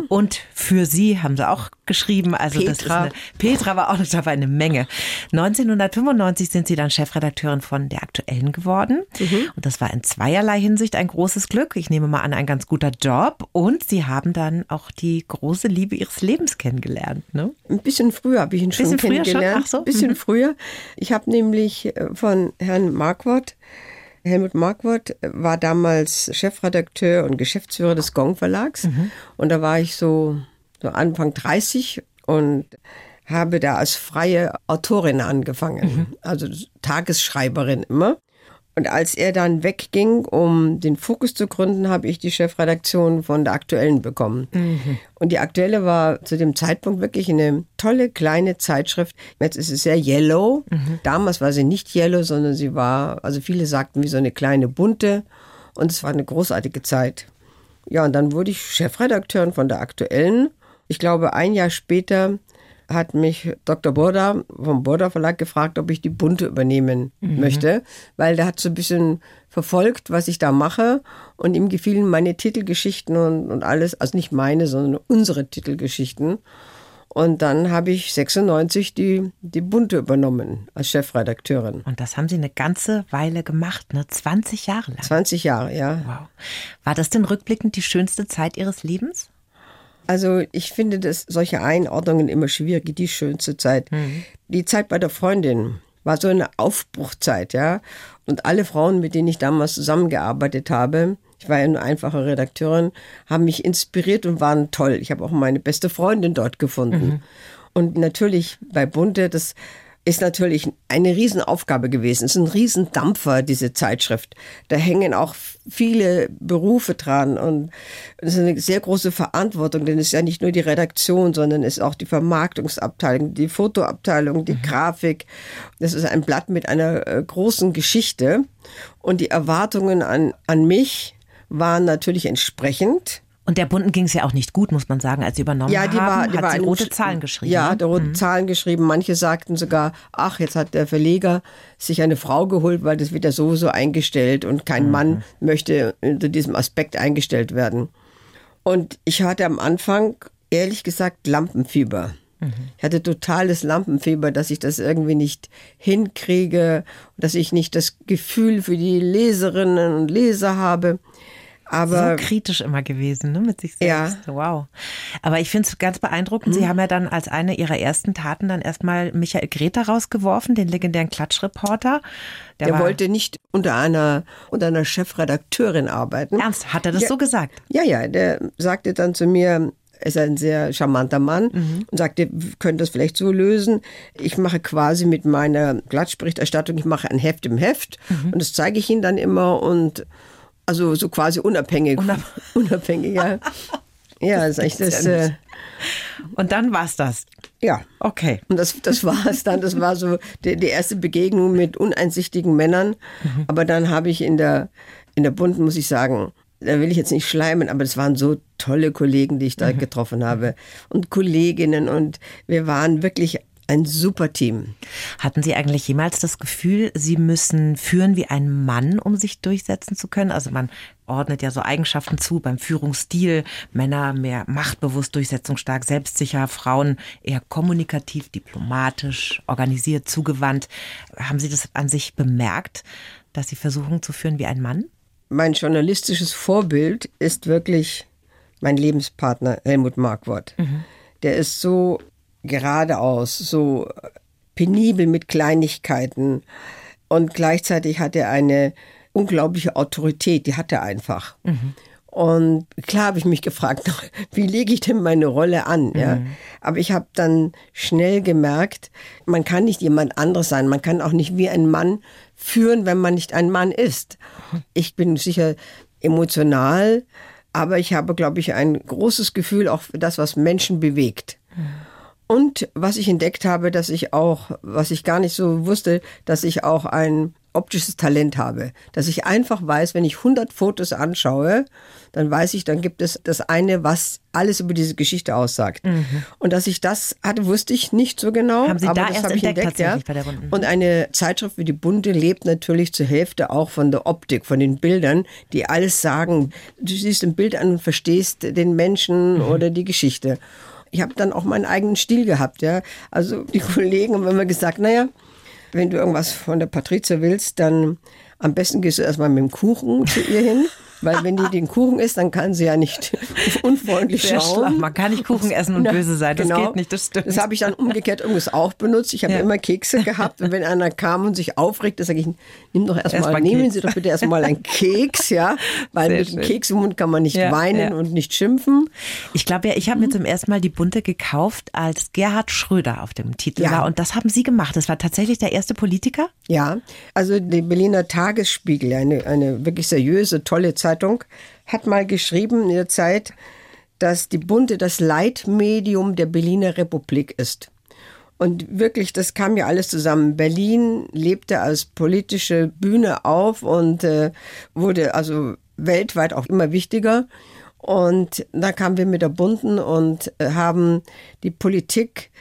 D: und für Sie haben Sie auch geschrieben. Also, das ist
B: Petra.
D: eine, Petra war auch noch dabei, eine Menge. 1995 sind Sie dann Chefredakteurin von der Aktuellen geworden. Und das war in zweierlei Hinsicht ein großes Glück. Ich nehme mal an, ein ganz guter Job. Und Sie haben dann auch die große Liebe Ihres Lebens kennengelernt. Ne?
B: Ein bisschen früher habe ich ihn schon
D: Bisschen früher schon?
B: kennengelernt.
D: Ach so,
B: Ein bisschen
D: mhm.
B: früher. Ich habe nämlich äh, von Herrn Marquardt, Helmut Marquardt äh, war damals Chefredakteur und Geschäftsführer des Gong Verlags.
D: Mhm.
B: Und da war ich so, so Anfang 30 und habe da als freie Autorin angefangen.
D: Mhm.
B: Also Tagesschreiberin immer. Und als er dann wegging, um den Fokus zu gründen, habe ich die Chefredaktion von der Aktuellen bekommen. Und die Aktuelle war zu dem Zeitpunkt wirklich eine tolle kleine Zeitschrift. Jetzt ist es sehr yellow. Damals war sie nicht yellow, sondern sie war, also viele sagten wie so eine kleine bunte. Und es war eine großartige Zeit. Ja, und dann wurde ich Chefredakteurin von der Aktuellen. Ich glaube, ein Jahr später hat mich Dr. Burda vom Burda Verlag gefragt, ob ich die Bunte übernehmen möchte, weil der hat so ein bisschen verfolgt, was ich da mache und ihm gefielen meine Titelgeschichten und, und alles, also nicht meine, sondern unsere Titelgeschichten. Und dann habe ich 96 die, die Bunte übernommen als Chefredakteurin.
D: Und das haben Sie eine ganze Weile gemacht, ne? 20 Jahre lang.
B: 20 Jahre, ja.
D: Wow. War das denn rückblickend die schönste Zeit Ihres Lebens?
B: Also ich finde das solche Einordnungen immer schwierig. Die schönste Zeit, mhm. die Zeit bei der Freundin war so eine Aufbruchzeit, ja. Und alle Frauen, mit denen ich damals zusammengearbeitet habe, ich war ja eine einfache Redakteurin, haben mich inspiriert und waren toll. Ich habe auch meine beste Freundin dort gefunden. Mhm. Und natürlich bei Bunte, das ist natürlich eine Riesenaufgabe gewesen. Es ist ein Riesendampfer, diese Zeitschrift. Da hängen auch viele Berufe dran und es ist eine sehr große Verantwortung, denn es ist ja nicht nur die Redaktion, sondern es ist auch die Vermarktungsabteilung, die Fotoabteilung, die mhm. Grafik. Das ist ein Blatt mit einer äh, großen Geschichte und die Erwartungen an, an mich waren natürlich entsprechend.
D: Und der Bunden ging es ja auch nicht gut, muss man sagen, als sie übernommen
B: ja, die war,
D: haben.
B: Die
D: hat
B: war
D: sie rote Zahlen geschrieben.
B: Ja,
D: ne?
B: der rote
D: mhm.
B: Zahlen geschrieben. Manche sagten sogar, ach, jetzt hat der Verleger sich eine Frau geholt, weil das wird ja sowieso eingestellt und kein mhm. Mann möchte unter diesem Aspekt eingestellt werden. Und ich hatte am Anfang, ehrlich gesagt, Lampenfieber. Mhm. Ich hatte totales Lampenfieber, dass ich das irgendwie nicht hinkriege, dass ich nicht das Gefühl für die Leserinnen und Leser habe. Aber,
D: so kritisch immer gewesen, ne, mit sich selbst. Ja. Wow. Aber ich finde es ganz beeindruckend. Mhm. Sie haben ja dann als eine ihrer ersten Taten dann erstmal Michael Greta rausgeworfen, den legendären Klatschreporter.
B: Der, der wollte nicht unter einer, unter einer Chefredakteurin arbeiten.
D: Ernst? Hat er das
B: ja,
D: so gesagt?
B: Ja, ja. Der sagte dann zu mir, er ist ein sehr charmanter Mann mhm. und sagte, wir können das vielleicht so lösen. Ich mache quasi mit meiner Glatschberichterstattung, ich mache ein Heft im Heft mhm. und das zeige ich Ihnen dann immer und also so quasi unabhängig.
D: Unab *laughs*
B: unabhängig, ja. *laughs* ja, das ist echt das. Äh,
D: und dann war es das.
B: Ja.
D: Okay.
B: Und das, das war es dann. Das war so die, die erste Begegnung mit uneinsichtigen Männern. Mhm. Aber dann habe ich in der, in der Bund, muss ich sagen, da will ich jetzt nicht schleimen, aber es waren so tolle Kollegen, die ich da mhm. getroffen habe und Kolleginnen und wir waren wirklich ein super Team.
D: Hatten Sie eigentlich jemals das Gefühl, Sie müssen führen wie ein Mann, um sich durchsetzen zu können? Also man ordnet ja so Eigenschaften zu beim Führungsstil. Männer mehr machtbewusst, durchsetzungsstark, selbstsicher, Frauen eher kommunikativ, diplomatisch, organisiert, zugewandt. Haben Sie das an sich bemerkt, dass Sie versuchen zu führen wie ein Mann?
B: Mein journalistisches Vorbild ist wirklich mein Lebenspartner Helmut Markwort. Mhm. Der ist so geradeaus, so penibel mit Kleinigkeiten. Und gleichzeitig hat er eine unglaubliche Autorität, die hat er einfach. Mhm. Und klar habe ich mich gefragt, *laughs* wie lege ich denn meine Rolle an? Ja? Mhm. Aber ich habe dann schnell gemerkt, man kann nicht jemand anderes sein. Man kann auch nicht wie ein Mann führen, wenn man nicht ein Mann ist. Ich bin sicher emotional, aber ich habe, glaube ich, ein großes Gefühl auch für das, was Menschen bewegt. Mhm. Und was ich entdeckt habe, dass ich auch, was ich gar nicht so wusste, dass ich auch ein optisches Talent habe. Dass ich einfach weiß, wenn ich 100 Fotos anschaue, dann weiß ich, dann gibt es das eine, was alles über diese Geschichte aussagt. Mhm. Und dass ich das hatte, wusste ich nicht so genau.
D: Haben Sie
B: aber
D: da
B: das
D: erst
B: habe ich
D: entdeckt,
B: entdeckt, ja. Und eine Zeitschrift wie die Bunte lebt natürlich zur Hälfte auch von der Optik, von den Bildern, die alles sagen. Du siehst ein Bild an und verstehst den Menschen mhm. oder die Geschichte. Ich habe dann auch meinen eigenen Stil gehabt, ja. Also die *laughs* Kollegen haben immer gesagt, naja, wenn du irgendwas von der Patrizia willst, dann am besten gehst du erstmal mit dem Kuchen zu ihr hin. Weil wenn die den Kuchen isst, dann kann sie ja nicht *laughs* unfreundlich
D: Sehr
B: schauen.
D: Schlau. Man kann nicht Kuchen essen und
B: Na,
D: böse sein. Das
B: genau.
D: geht nicht, das stimmt.
B: Das habe ich dann umgekehrt irgendwas auch benutzt. Ich habe ja. immer Kekse gehabt und wenn einer kam und sich aufregte, sage ich, nimm doch erstmal, erst nehmen Keks. Sie doch bitte erstmal einen Keks, ja, weil Sehr mit dem Keks im Mund kann man nicht ja, weinen ja. und nicht schimpfen.
D: Ich glaube ja, ich habe mir zum ersten Mal die Bunte gekauft, als Gerhard Schröder auf dem Titel war und das haben Sie gemacht. Das war tatsächlich der erste Politiker?
B: Ja, also die Berliner Tagesspiegel, eine, eine wirklich seriöse, tolle Zeitung, hat mal geschrieben in der Zeit, dass die Bunte das Leitmedium der Berliner Republik ist. Und wirklich, das kam ja alles zusammen. Berlin lebte als politische Bühne auf und äh, wurde also weltweit auch immer wichtiger. Und da kamen wir mit der Bunten und äh, haben die Politik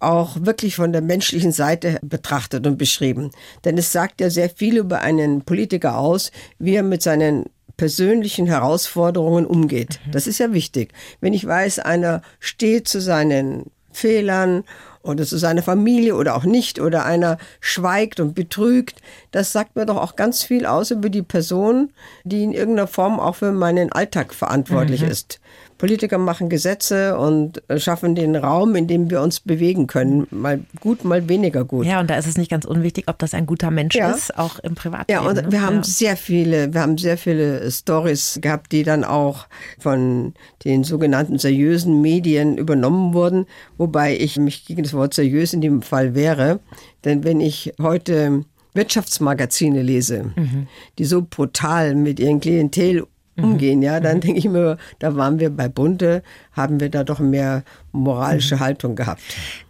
B: auch wirklich von der menschlichen Seite betrachtet und beschrieben. Denn es sagt ja sehr viel über einen Politiker aus, wie er mit seinen persönlichen Herausforderungen umgeht. Mhm. Das ist ja wichtig. Wenn ich weiß, einer steht zu seinen Fehlern oder zu seiner Familie oder auch nicht oder einer schweigt und betrügt. Das sagt mir doch auch ganz viel aus über die Person, die in irgendeiner Form auch für meinen Alltag verantwortlich mhm. ist. Politiker machen Gesetze und schaffen den Raum, in dem wir uns bewegen können. Mal gut, mal weniger gut.
D: Ja, und da ist es nicht ganz unwichtig, ob das ein guter Mensch ja. ist, auch im Privatleben.
B: Ja, und
D: ne?
B: wir haben ja. sehr viele, wir haben sehr viele Stories gehabt, die dann auch von den sogenannten seriösen Medien übernommen wurden, wobei ich mich gegen das Wort seriös in dem Fall wäre. Denn wenn ich heute Wirtschaftsmagazine lese, mhm. die so brutal mit ihren Klientel. Umgehen. Ja, dann mhm. denke ich mir, da waren wir bei Bunte, haben wir da doch mehr moralische mhm. Haltung gehabt.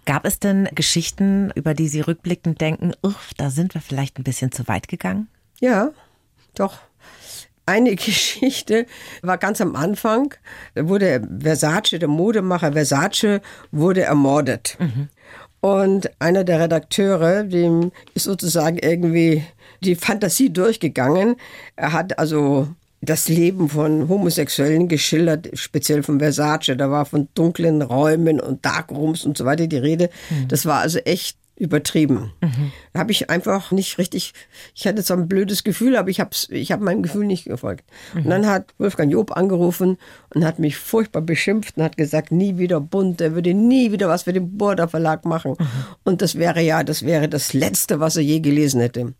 D: Gab es denn Geschichten, über die Sie rückblickend denken, da sind wir vielleicht ein bisschen zu weit gegangen?
B: Ja, doch. Eine *laughs* Geschichte war ganz am Anfang, da wurde Versace, der Modemacher Versace, wurde ermordet. Mhm. Und einer der Redakteure, dem ist sozusagen irgendwie die Fantasie durchgegangen. Er hat also das Leben von Homosexuellen geschildert, speziell von Versace. Da war von dunklen Räumen und Darkrooms und so weiter die Rede. Mhm. Das war also echt übertrieben. Mhm. Da habe ich einfach nicht richtig, ich hatte zwar ein blödes Gefühl, aber ich habe ich hab meinem Gefühl nicht gefolgt. Mhm. Und dann hat Wolfgang Job angerufen und hat mich furchtbar beschimpft und hat gesagt, nie wieder bunt, er würde nie wieder was für den Border Verlag machen. Mhm. Und das wäre ja, das wäre das Letzte, was er je gelesen hätte.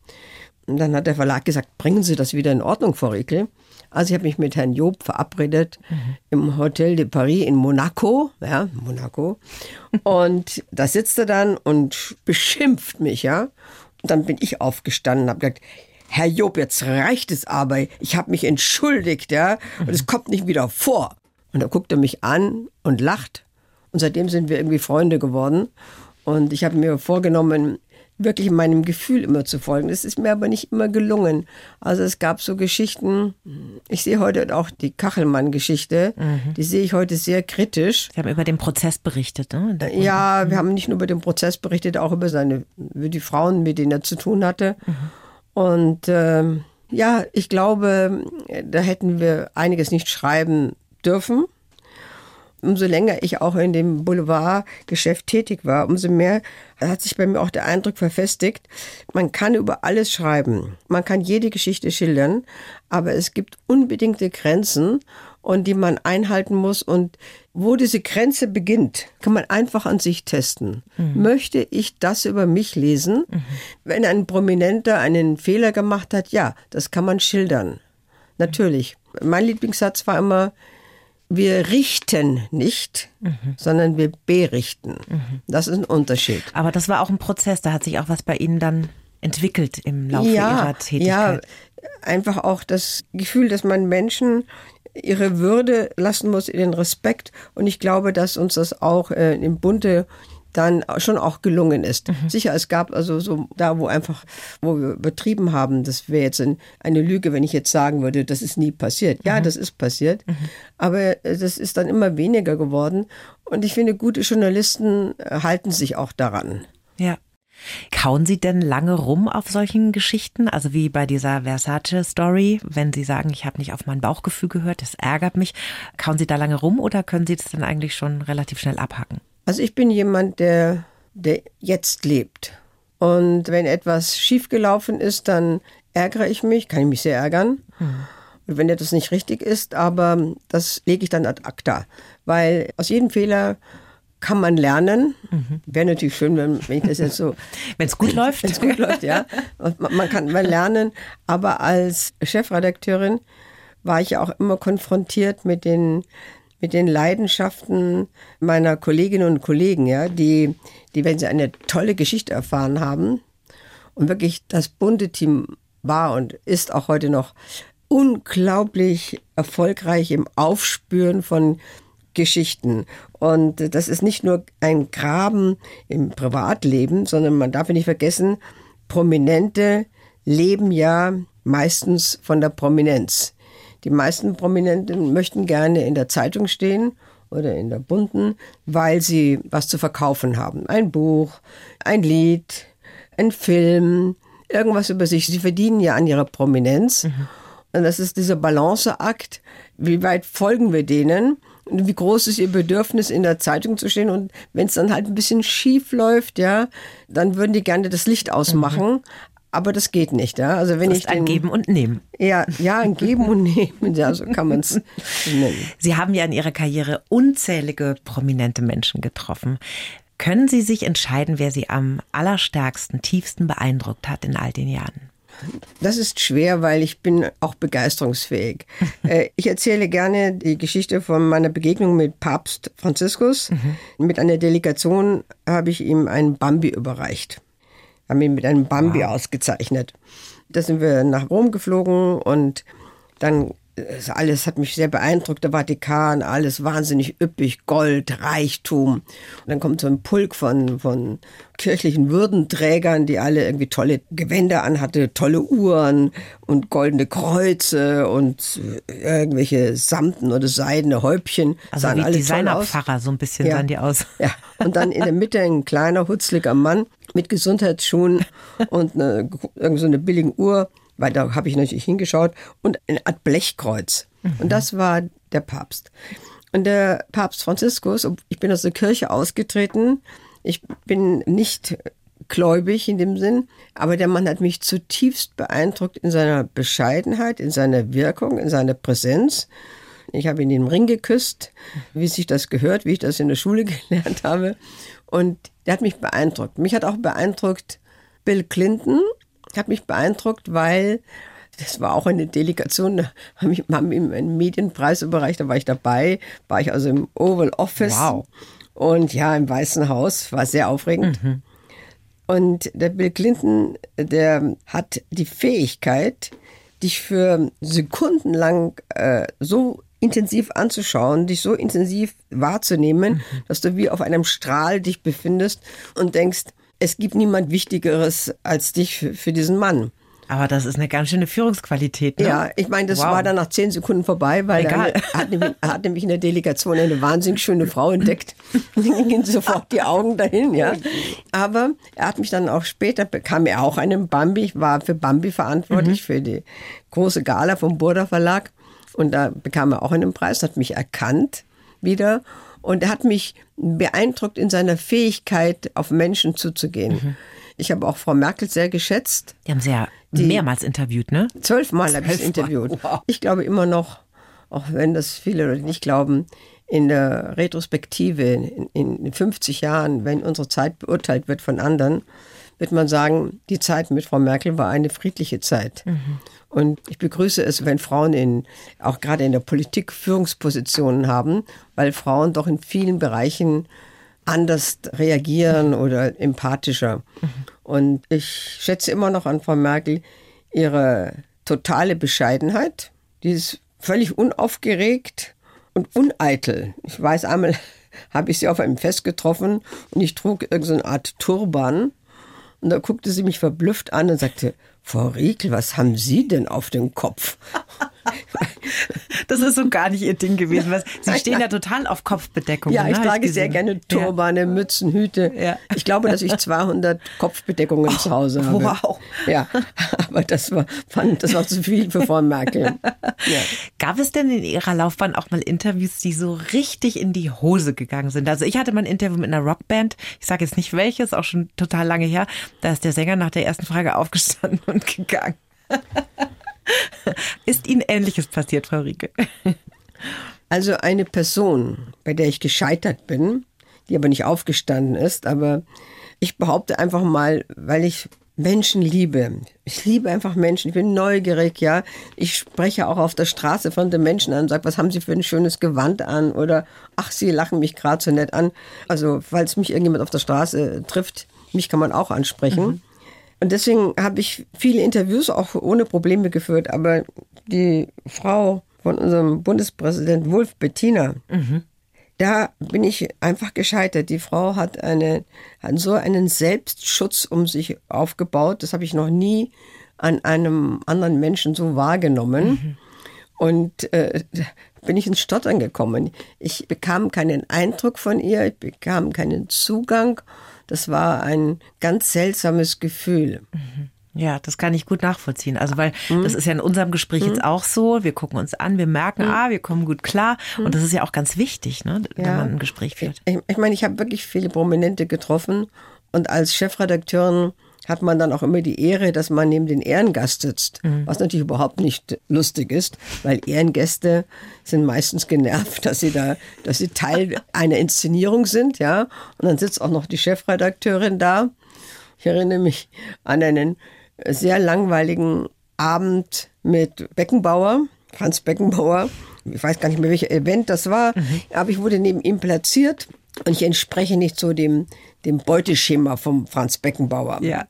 B: Und dann hat der Verlag gesagt, bringen Sie das wieder in Ordnung, Frau Ekel. Also ich habe mich mit Herrn Job verabredet mhm. im Hotel de Paris in Monaco, ja, Monaco. Und da sitzt er dann und beschimpft mich, ja. Und dann bin ich aufgestanden und habe gesagt, Herr Job, jetzt reicht es aber. Ich habe mich entschuldigt, ja. Und es kommt nicht wieder vor. Und da guckt er mich an und lacht. Und seitdem sind wir irgendwie Freunde geworden. Und ich habe mir vorgenommen, wirklich meinem Gefühl immer zu folgen. Das ist mir aber nicht immer gelungen. Also es gab so Geschichten, ich sehe heute auch die Kachelmann-Geschichte, mhm. die sehe ich heute sehr kritisch.
D: Sie haben über den Prozess berichtet, ne?
B: Ja, wir haben nicht nur über den Prozess berichtet, auch über seine, über die Frauen, mit denen er zu tun hatte. Mhm. Und äh, ja, ich glaube, da hätten wir einiges nicht schreiben dürfen umso länger ich auch in dem Boulevardgeschäft tätig war, umso mehr hat sich bei mir auch der Eindruck verfestigt, man kann über alles schreiben, man kann jede Geschichte schildern, aber es gibt unbedingte Grenzen und die man einhalten muss und wo diese Grenze beginnt, kann man einfach an sich testen. Mhm. Möchte ich das über mich lesen? Mhm. Wenn ein Prominenter einen Fehler gemacht hat, ja, das kann man schildern. Natürlich. Mein Lieblingssatz war immer, wir richten nicht, mhm. sondern wir berichten. Mhm. Das ist ein Unterschied.
D: Aber das war auch ein Prozess, da hat sich auch was bei Ihnen dann entwickelt im Laufe ja, Ihrer Tätigkeit.
B: Ja, einfach auch das Gefühl, dass man Menschen ihre Würde lassen muss, ihren Respekt. Und ich glaube, dass uns das auch äh, im Bunte dann schon auch gelungen ist. Mhm. Sicher, es gab also so da, wo einfach, wo wir übertrieben haben, das wäre jetzt eine Lüge, wenn ich jetzt sagen würde, das ist nie passiert. Ja, mhm. das ist passiert, mhm. aber äh, das ist dann immer weniger geworden. Und ich finde, gute Journalisten äh, halten sich auch daran.
D: Ja. Kauen Sie denn lange rum auf solchen Geschichten? Also wie bei dieser Versace-Story, wenn Sie sagen, ich habe nicht auf mein Bauchgefühl gehört, das ärgert mich. Kauen Sie da lange rum oder können Sie das dann eigentlich schon relativ schnell abhacken?
B: Also ich bin jemand, der, der jetzt lebt. Und wenn etwas schiefgelaufen ist, dann ärgere ich mich, kann ich mich sehr ärgern. Mhm. Und wenn etwas nicht richtig ist, aber das lege ich dann ad acta. Weil aus jedem Fehler kann man lernen. Mhm. Wäre natürlich schön, wenn, wenn ich das jetzt so. *laughs*
D: wenn es gut läuft.
B: Wenn es gut läuft, ja. Man, man kann mal lernen. Aber als Chefredakteurin war ich ja auch immer konfrontiert mit den mit den Leidenschaften meiner Kolleginnen und Kollegen, ja, die, die, wenn sie eine tolle Geschichte erfahren haben und wirklich das bunte Team war und ist auch heute noch unglaublich erfolgreich im Aufspüren von Geschichten. Und das ist nicht nur ein Graben im Privatleben, sondern man darf nicht vergessen, Prominente leben ja meistens von der Prominenz. Die meisten Prominenten möchten gerne in der Zeitung stehen oder in der bunten, weil sie was zu verkaufen haben. Ein Buch, ein Lied, ein Film, irgendwas über sich. Sie verdienen ja an ihrer Prominenz. Mhm. Und das ist dieser Balanceakt. Wie weit folgen wir denen? Und wie groß ist ihr Bedürfnis, in der Zeitung zu stehen? Und wenn es dann halt ein bisschen schief läuft, ja, dann würden die gerne das Licht ausmachen. Mhm. Aber das geht nicht, ja. Also wenn
D: das
B: ich
D: den, ein Geben und Nehmen.
B: Ja, ja, ein Geben und Nehmen, ja, so kann man es *laughs* nennen.
D: Sie haben ja in Ihrer Karriere unzählige prominente Menschen getroffen. Können Sie sich entscheiden, wer Sie am allerstärksten, tiefsten beeindruckt hat in all den Jahren?
B: Das ist schwer, weil ich bin auch begeisterungsfähig. *laughs* Äh, ich erzähle gerne die Geschichte von meiner Begegnung mit Papst Franziskus. Mhm. Mit einer Delegation habe ich ihm einen Bambi überreicht. Haben ihn mit einem Bambi wow. ausgezeichnet. Da sind wir nach Rom geflogen und dann alles hat mich sehr beeindruckt, der Vatikan, alles wahnsinnig üppig, Gold, Reichtum. Und dann kommt so ein Pulk von, von kirchlichen Würdenträgern, die alle irgendwie tolle Gewänder anhatte, tolle Uhren und goldene Kreuze und irgendwelche samten oder seidene Häubchen.
D: Also sahen wie alle Designerpfarrer, so ein bisschen ja. sahen die aus.
B: Ja, und dann in der Mitte ein kleiner, hutzliger Mann mit Gesundheitsschuhen und eine, irgend so eine billige Uhr weil da habe ich natürlich hingeschaut, und eine Art Blechkreuz. Mhm. Und das war der Papst. Und der Papst Franziskus, ich bin aus der Kirche ausgetreten, ich bin nicht gläubig in dem Sinn, aber der Mann hat mich zutiefst beeindruckt in seiner Bescheidenheit, in seiner Wirkung, in seiner Präsenz. Ich habe ihn den Ring geküsst, wie sich das gehört, wie ich das in der Schule *laughs* gelernt habe. Und der hat mich beeindruckt. Mich hat auch beeindruckt Bill Clinton, hat mich beeindruckt, weil das war auch eine Delegation, da haben ihm einen Medienpreis überreicht, da war ich dabei, war ich also im Oval Office. Wow. Und ja, im Weißen Haus, war sehr aufregend. Mhm. Und der Bill Clinton, der hat die Fähigkeit, dich für Sekunden lang äh, so intensiv anzuschauen, dich so intensiv wahrzunehmen, mhm. dass du wie auf einem Strahl dich befindest und denkst, es gibt niemand Wichtigeres als dich für, für diesen Mann.
D: Aber das ist eine ganz schöne Führungsqualität. Ne?
B: Ja, ich meine, das wow. war dann nach zehn Sekunden vorbei, weil er *laughs* hat, nämlich, hat nämlich in der Delegation eine wahnsinnig schöne Frau entdeckt. *laughs* Gingen sofort die Augen dahin, ja. Aber er hat mich dann auch später, bekam er auch einen Bambi. Ich war für Bambi verantwortlich, mhm. für die große Gala vom Burda Verlag. Und da bekam er auch einen Preis, hat mich erkannt wieder und er hat mich beeindruckt in seiner Fähigkeit, auf Menschen zuzugehen. Mhm. Ich habe auch Frau Merkel sehr geschätzt.
D: Die haben Sie ja mehrmals interviewt, ne?
B: Zwölfmal habe ich sie interviewt. Wow. Ich glaube immer noch, auch wenn das viele Leute nicht glauben, in der Retrospektive in, in 50 Jahren, wenn unsere Zeit beurteilt wird von anderen, wird man sagen, die Zeit mit Frau Merkel war eine friedliche Zeit. Mhm. Und ich begrüße es, wenn Frauen in, auch gerade in der Politik Führungspositionen haben, weil Frauen doch in vielen Bereichen anders reagieren oder empathischer. Und ich schätze immer noch an Frau Merkel ihre totale Bescheidenheit. Die ist völlig unaufgeregt und uneitel. Ich weiß einmal, *laughs* habe ich sie auf einem Fest getroffen und ich trug irgendeine Art Turban. Und da guckte sie mich verblüfft an und sagte, Frau Riekel, was haben Sie denn auf dem Kopf? *laughs* *laughs*
D: Das ist so gar nicht Ihr Ding gewesen. Was, Sie stehen ja total auf Kopfbedeckung.
B: Ja, ich ne, trage ich sehr gerne Turbane, ja. Mützen, Hüte. Ja. Ich glaube, dass ich 200 Kopfbedeckungen oh, zu Hause *laughs* habe. Wow. Ja, aber das war, fand, das war zu viel für Frau Merkel.
D: Ja. Gab es denn in Ihrer Laufbahn auch mal Interviews, die so richtig in die Hose gegangen sind? Also ich hatte mal ein Interview mit einer Rockband. Ich sage jetzt nicht welches, auch schon total lange her. Da ist der Sänger nach der ersten Frage aufgestanden *laughs* und gegangen. *laughs* Ist Ihnen Ähnliches passiert, Frau Rieke?
B: Also eine Person, bei der ich gescheitert bin, die aber nicht aufgestanden ist, aber ich behaupte einfach mal, weil ich Menschen liebe. Ich liebe einfach Menschen. Ich bin neugierig, ja. Ich spreche auch auf der Straße von den Menschen an und sage, was haben Sie für ein schönes Gewand an? Oder, ach, Sie lachen mich gerade so nett an. Also, falls mich irgendjemand auf der Straße trifft, mich kann man auch ansprechen. Mhm. Und deswegen habe ich viele Interviews auch ohne Probleme geführt. Aber die Frau von unserem Bundespräsident Wolf Bettina, mhm. da bin ich einfach gescheitert. Die Frau hat, eine, hat so einen Selbstschutz um sich aufgebaut. Das habe ich noch nie an einem anderen Menschen so wahrgenommen. Mhm. Und äh, bin ich ins Stottern gekommen. Ich bekam keinen Eindruck von ihr, ich bekam keinen Zugang. Das war ein ganz seltsames Gefühl. Mhm.
D: Ja, das kann ich gut nachvollziehen. Also, weil mhm. das ist ja in unserem Gespräch mhm. jetzt auch so. Wir gucken uns an, wir merken, mhm. ah, wir kommen gut klar. Und das ist ja auch ganz wichtig, ne, wenn ja. man ein Gespräch führt.
B: Ich, ich meine, ich habe wirklich viele Prominente getroffen und als Chefredakteurin hat man dann auch immer die Ehre, dass man neben den Ehrengast sitzt, mhm. was natürlich überhaupt nicht lustig ist, weil Ehrengäste sind meistens genervt, dass sie da, dass sie Teil *laughs* einer Inszenierung sind, ja. Und dann sitzt auch noch die Chefredakteurin da. Ich erinnere mich an einen sehr langweiligen Abend mit Beckenbauer, Franz Beckenbauer. Ich weiß gar nicht mehr, welches Event das war, mhm. aber ich wurde neben ihm platziert und ich entspreche nicht so dem, dem Beuteschema vom Franz Beckenbauer.
D: Ja.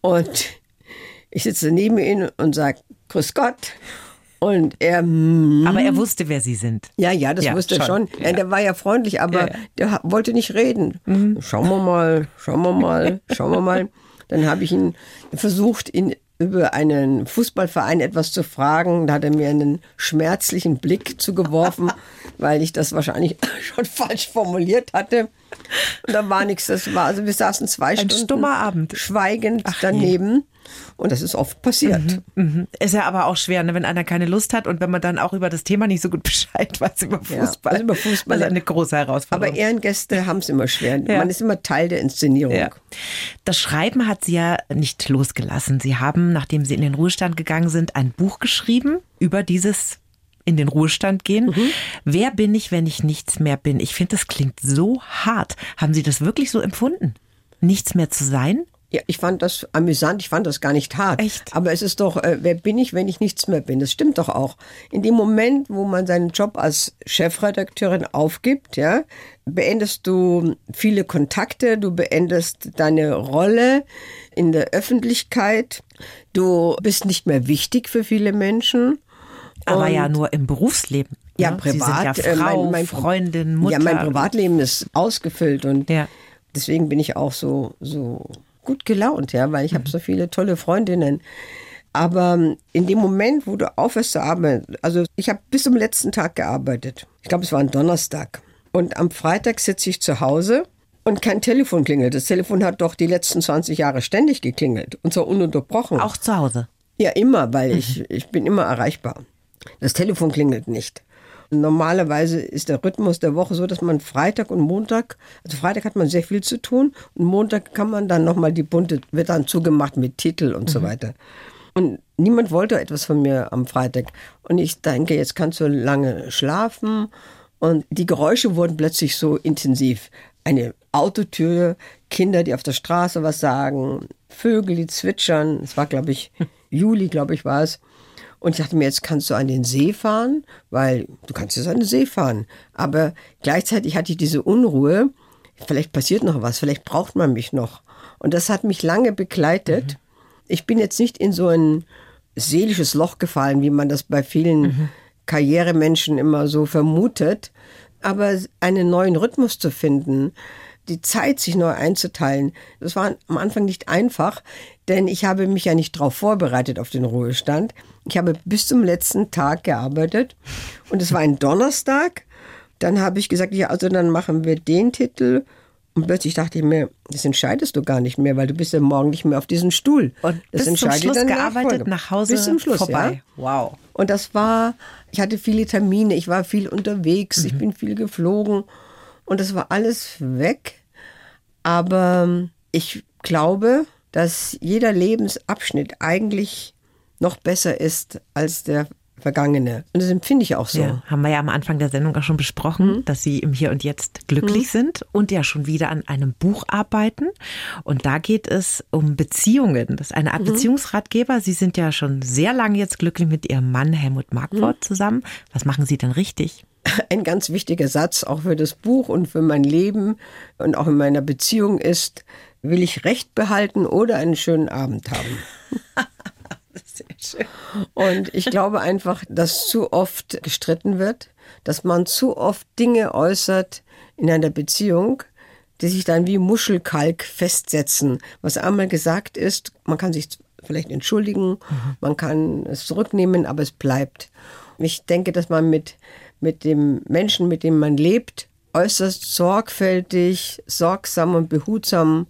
B: Und ich sitze neben ihm und sage, Grüß Gott. Und er. Mm,
D: aber er wusste, wer Sie sind.
B: Ja, ja, das ja, wusste er schon. Ja. Der war ja freundlich, aber ja, der wollte nicht reden. Mhm. Schauen wir mal, schauen wir mal, schauen wir mal. *laughs* Dann habe ich ihn versucht, ihn über einen Fußballverein etwas zu fragen. Da hat er mir einen schmerzlichen Blick zugeworfen, *laughs* weil ich das wahrscheinlich *laughs* schon falsch formuliert hatte. Und da war nichts. Das war, also wir saßen zwei
D: Ein
B: Stunden
D: stummer Abend.
B: schweigend Ach, daneben. Und das ist oft passiert.
D: Mhm, mh. Ist ja aber auch schwer, ne, wenn einer keine Lust hat und wenn man dann auch über das Thema nicht so gut *laughs* Bescheid weiß über Fußball. Ja, also
B: über Fußball.
D: Ist eine große Herausforderung.
B: Aber Ehrengäste haben es immer schwer. Ja. Man ist immer Teil der Inszenierung. Ja.
D: Das Schreiben hat Sie ja nicht losgelassen. Sie haben, nachdem Sie in den Ruhestand gegangen sind, ein Buch geschrieben über dieses in den Ruhestand gehen. Mhm. Wer bin ich, wenn ich nichts mehr bin? Ich finde, das klingt so hart. Haben Sie das wirklich so empfunden? Nichts mehr zu sein?
B: Ja, ich fand das amüsant, ich fand das gar nicht hart.
D: Echt?
B: Aber es ist doch, äh, wer bin ich, wenn ich nichts mehr bin? Das stimmt doch auch. In dem Moment, wo man seinen Job als Chefredakteurin aufgibt, ja, beendest du viele Kontakte, du beendest deine Rolle in der Öffentlichkeit, du bist nicht mehr wichtig für viele Menschen.
D: Aber ja nur im Berufsleben.
B: Ja, ne? privat.
D: Sie sind ja Frau, äh, mein, mein, Freundin, Mutter.
B: Ja, mein Privatleben ist ausgefüllt und ja. deswegen bin ich auch so, so gut gelaunt, ja, weil ich mhm. habe so viele tolle Freundinnen. Aber in dem Moment, wo du aufhörst zu arbeiten, also ich habe bis zum letzten Tag gearbeitet. Ich glaube, es war ein Donnerstag. Und am Freitag sitze ich zu Hause und kein Telefon klingelt. Das Telefon hat doch die letzten 20 Jahre ständig geklingelt und zwar ununterbrochen.
D: Auch zu Hause?
B: Ja, immer, weil mhm. ich, ich bin immer erreichbar. Das Telefon klingelt nicht. Normalerweise ist der Rhythmus der Woche so, dass man Freitag und Montag, also Freitag hat man sehr viel zu tun und Montag kann man dann nochmal die bunte, wird dann zugemacht mit Titel und mhm. so weiter. Und niemand wollte etwas von mir am Freitag. Und ich denke, jetzt kannst du lange schlafen. Und die Geräusche wurden plötzlich so intensiv. Eine Autotür, Kinder, die auf der Straße was sagen, Vögel, die zwitschern. Es war, glaube ich, *laughs* Juli, glaube ich, war es. Und ich dachte mir, jetzt kannst du an den See fahren, weil du kannst jetzt an den See fahren. Aber gleichzeitig hatte ich diese Unruhe. Vielleicht passiert noch was, vielleicht braucht man mich noch. Und das hat mich lange begleitet. Mhm. Ich bin jetzt nicht in so ein seelisches Loch gefallen, wie man das bei vielen mhm. Karrieremenschen immer so vermutet. Aber einen neuen Rhythmus zu finden, die Zeit, sich neu einzuteilen, das war am Anfang nicht einfach, denn ich habe mich ja nicht darauf vorbereitet auf den Ruhestand. Ich habe bis zum letzten Tag gearbeitet und es war ein Donnerstag. Dann habe ich gesagt, ja, also dann machen wir den Titel. Und plötzlich dachte ich mir, das entscheidest du gar nicht mehr, weil du bist ja morgen nicht mehr auf diesem Stuhl.
D: Und
B: das
D: bis zum Schluss gearbeitet, nach Hause
B: bis zum Schluss,
D: vorbei.
B: Ja? Wow. Und das war, ich hatte viele Termine, ich war viel unterwegs, mhm. ich bin viel geflogen und das war alles weg. Aber ich glaube, dass jeder Lebensabschnitt eigentlich noch besser ist als der vergangene. Und das empfinde ich auch so.
D: Ja, haben wir ja am Anfang der Sendung auch schon besprochen, mhm. dass Sie im Hier und Jetzt glücklich mhm. sind und ja schon wieder an einem Buch arbeiten. Und da geht es um Beziehungen. Das ist eine Art mhm. Beziehungsratgeber. Sie sind ja schon sehr lange jetzt glücklich mit Ihrem Mann Helmut Markwort mhm. zusammen. Was machen Sie denn richtig?
B: Ein ganz wichtiger Satz auch für das Buch und für mein Leben und auch in meiner Beziehung ist, will ich Recht behalten oder einen schönen Abend haben? *laughs* *laughs* Sehr schön. Und ich glaube einfach, dass zu oft gestritten wird, dass man zu oft Dinge äußert in einer Beziehung, die sich dann wie Muschelkalk festsetzen. Was einmal gesagt ist, man kann sich vielleicht entschuldigen, mhm. man kann es zurücknehmen, aber es bleibt. Ich denke, dass man mit, mit dem Menschen, mit dem man lebt, äußerst sorgfältig, sorgsam und behutsam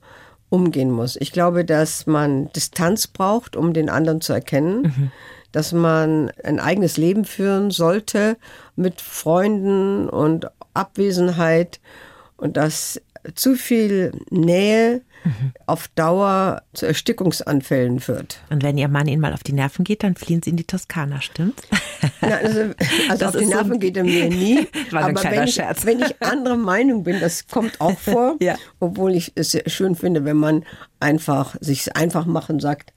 B: umgehen muss. Ich glaube, dass man Distanz braucht, um den anderen zu erkennen. Mhm. Dass man ein eigenes Leben führen sollte mit Freunden und Abwesenheit und dass zu viel Nähe mhm. auf Dauer zu Erstickungsanfällen führt.
D: Und wenn Ihr Mann Ihnen mal auf die Nerven geht, dann fliehen Sie in die Toskana, stimmt's?
B: Na, also, also auf die Nerven so geht er mir nie. *laughs*
D: War
B: aber wenn ich,
D: Scherz.
B: wenn ich *laughs* anderer Meinung bin, das kommt auch vor,
D: ja.
B: obwohl ich es schön finde, wenn man einfach sich einfach machen sagt,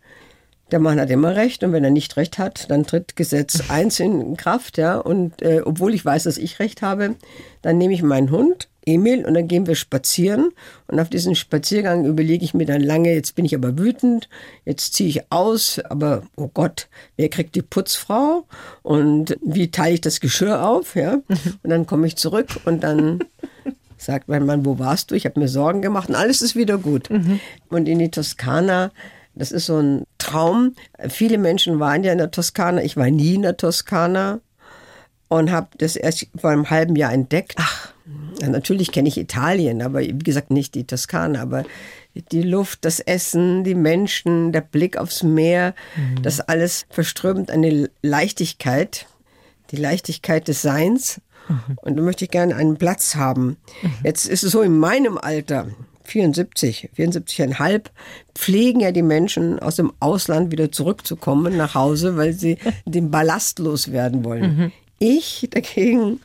B: der Mann hat immer recht und wenn er nicht recht hat, dann tritt Gesetz *laughs* 1 in Kraft, ja. Und äh, obwohl ich weiß, dass ich recht habe, dann nehme ich meinen Hund Emil und dann gehen wir spazieren und auf diesen Spaziergang überlege ich mir dann lange, jetzt bin ich aber wütend, jetzt ziehe ich aus, aber oh Gott, wer kriegt die Putzfrau und wie teile ich das Geschirr auf, ja? *laughs* Und dann komme ich zurück und dann sagt mein Mann, wo warst du? Ich habe mir Sorgen gemacht und alles ist wieder gut. Mhm. Und in die Toskana das ist so ein Traum. Viele Menschen waren ja in der Toskana. Ich war nie in der Toskana und habe das erst vor einem halben Jahr entdeckt. Ach. Natürlich kenne ich Italien, aber wie gesagt nicht die Toskana, aber die Luft, das Essen, die Menschen, der Blick aufs Meer, mhm. das alles verströmt eine Leichtigkeit, die Leichtigkeit des Seins. Mhm. Und da möchte ich gerne einen Platz haben. Mhm. Jetzt ist es so in meinem Alter, 74, 74,5, pflegen ja die Menschen aus dem Ausland wieder zurückzukommen nach Hause, weil sie *laughs* den Ballast loswerden wollen. Mhm. Ich dagegen,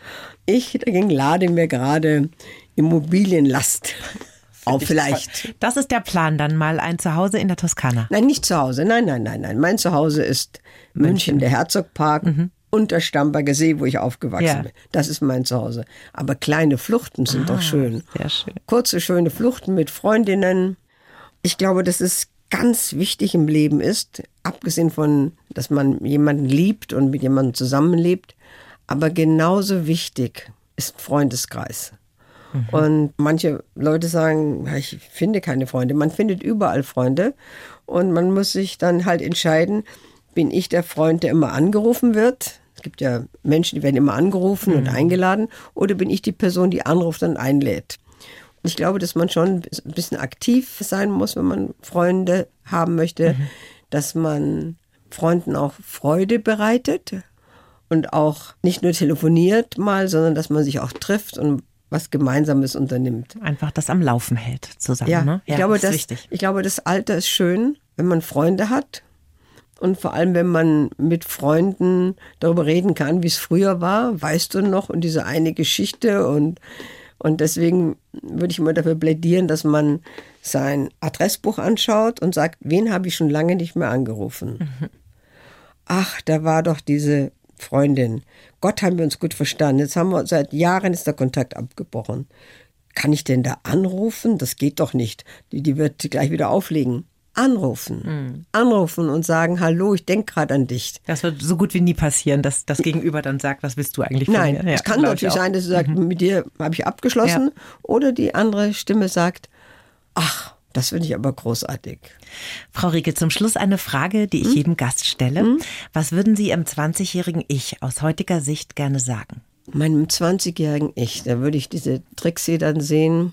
B: ich dagegen lade mir gerade Immobilienlast *laughs* auf vielleicht.
D: Das ist der Plan dann mal ein Zuhause in der Toskana.
B: Nein, nicht zu Hause. Nein, nein, nein, nein. Mein Zuhause ist München, München der Herzogpark. Mhm. Und der Stamberger See, wo ich aufgewachsen ja. bin. Das ist mein Zuhause. Aber kleine Fluchten sind ah, doch schön.
D: Sehr schön.
B: Kurze, schöne Fluchten mit Freundinnen. Ich glaube, dass es ganz wichtig im Leben ist, abgesehen von, dass man jemanden liebt und mit jemandem zusammenlebt, aber genauso wichtig ist Freundeskreis. Mhm. Und manche Leute sagen, ich finde keine Freunde. Man findet überall Freunde. Und man muss sich dann halt entscheiden, bin ich der Freund, der immer angerufen wird? Es gibt ja Menschen, die werden immer angerufen mhm. und eingeladen. Oder bin ich die Person, die anruft und einlädt? Ich glaube, dass man schon ein bisschen aktiv sein muss, wenn man Freunde haben möchte, mhm. dass man Freunden auch Freude bereitet und auch nicht nur telefoniert mal, sondern dass man sich auch trifft und was Gemeinsames unternimmt.
D: Einfach das am Laufen hält zusammen.
B: Ja,
D: ne?
B: ja ich, glaube, das, wichtig. ich glaube, das Alter ist schön, wenn man Freunde hat und vor allem, wenn man mit Freunden darüber reden kann, wie es früher war, weißt du noch, und diese eine Geschichte und und deswegen würde ich immer dafür plädieren, dass man sein Adressbuch anschaut und sagt, wen habe ich schon lange nicht mehr angerufen? Mhm. Ach, da war doch diese Freundin. Gott haben wir uns gut verstanden. Jetzt haben wir seit Jahren ist der Kontakt abgebrochen. Kann ich denn da anrufen? Das geht doch nicht. Die, die wird gleich wieder auflegen. Anrufen. Mhm. Anrufen und sagen, hallo, ich denke gerade an dich.
D: Das wird so gut wie nie passieren, dass das Gegenüber dann sagt, was willst du eigentlich von
B: Nein,
D: mir?
B: Nein, es kann natürlich sein, dass sie sagt, mhm. mit dir habe ich abgeschlossen. Ja. Oder die andere Stimme sagt, ach, das finde ich aber großartig.
D: Frau Rieke, zum Schluss eine Frage, die ich hm? jedem Gast stelle. Hm? Was würden Sie im 20-jährigen Ich aus heutiger Sicht gerne sagen?
B: Meinem 20-jährigen Ich, da würde ich diese Trixie dann sehen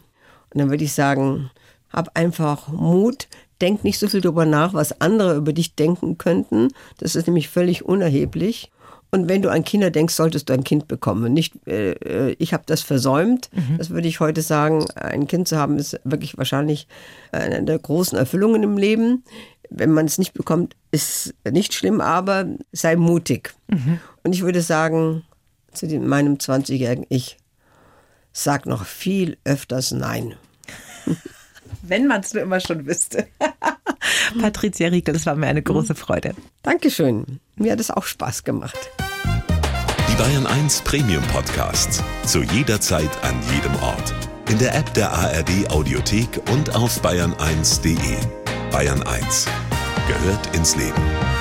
B: und dann würde ich sagen, hab einfach Mut, denk nicht so viel darüber nach, was andere über dich denken könnten. Das ist nämlich völlig unerheblich. Und wenn du an Kinder denkst, solltest du ein Kind bekommen. Nicht, äh, äh, ich habe das versäumt. Mhm. Das würde ich heute sagen. Ein Kind zu haben ist wirklich wahrscheinlich eine der großen Erfüllungen im Leben. Wenn man es nicht bekommt, ist nicht schlimm, aber sei mutig. Mhm. Und ich würde sagen, zu dem, meinem 20-jährigen Ich, sag noch viel öfters Nein. *laughs*
D: Wenn man es nur immer schon wüsste. *laughs* Patricia Riekel, das war mir eine große Freude.
B: Dankeschön. Mir hat es auch Spaß gemacht.
C: Die Bayern 1 Premium Podcasts. Zu jeder Zeit, an jedem Ort. In der App der ARD Audiothek und auf bayern1.de. Bayern 1 gehört ins Leben.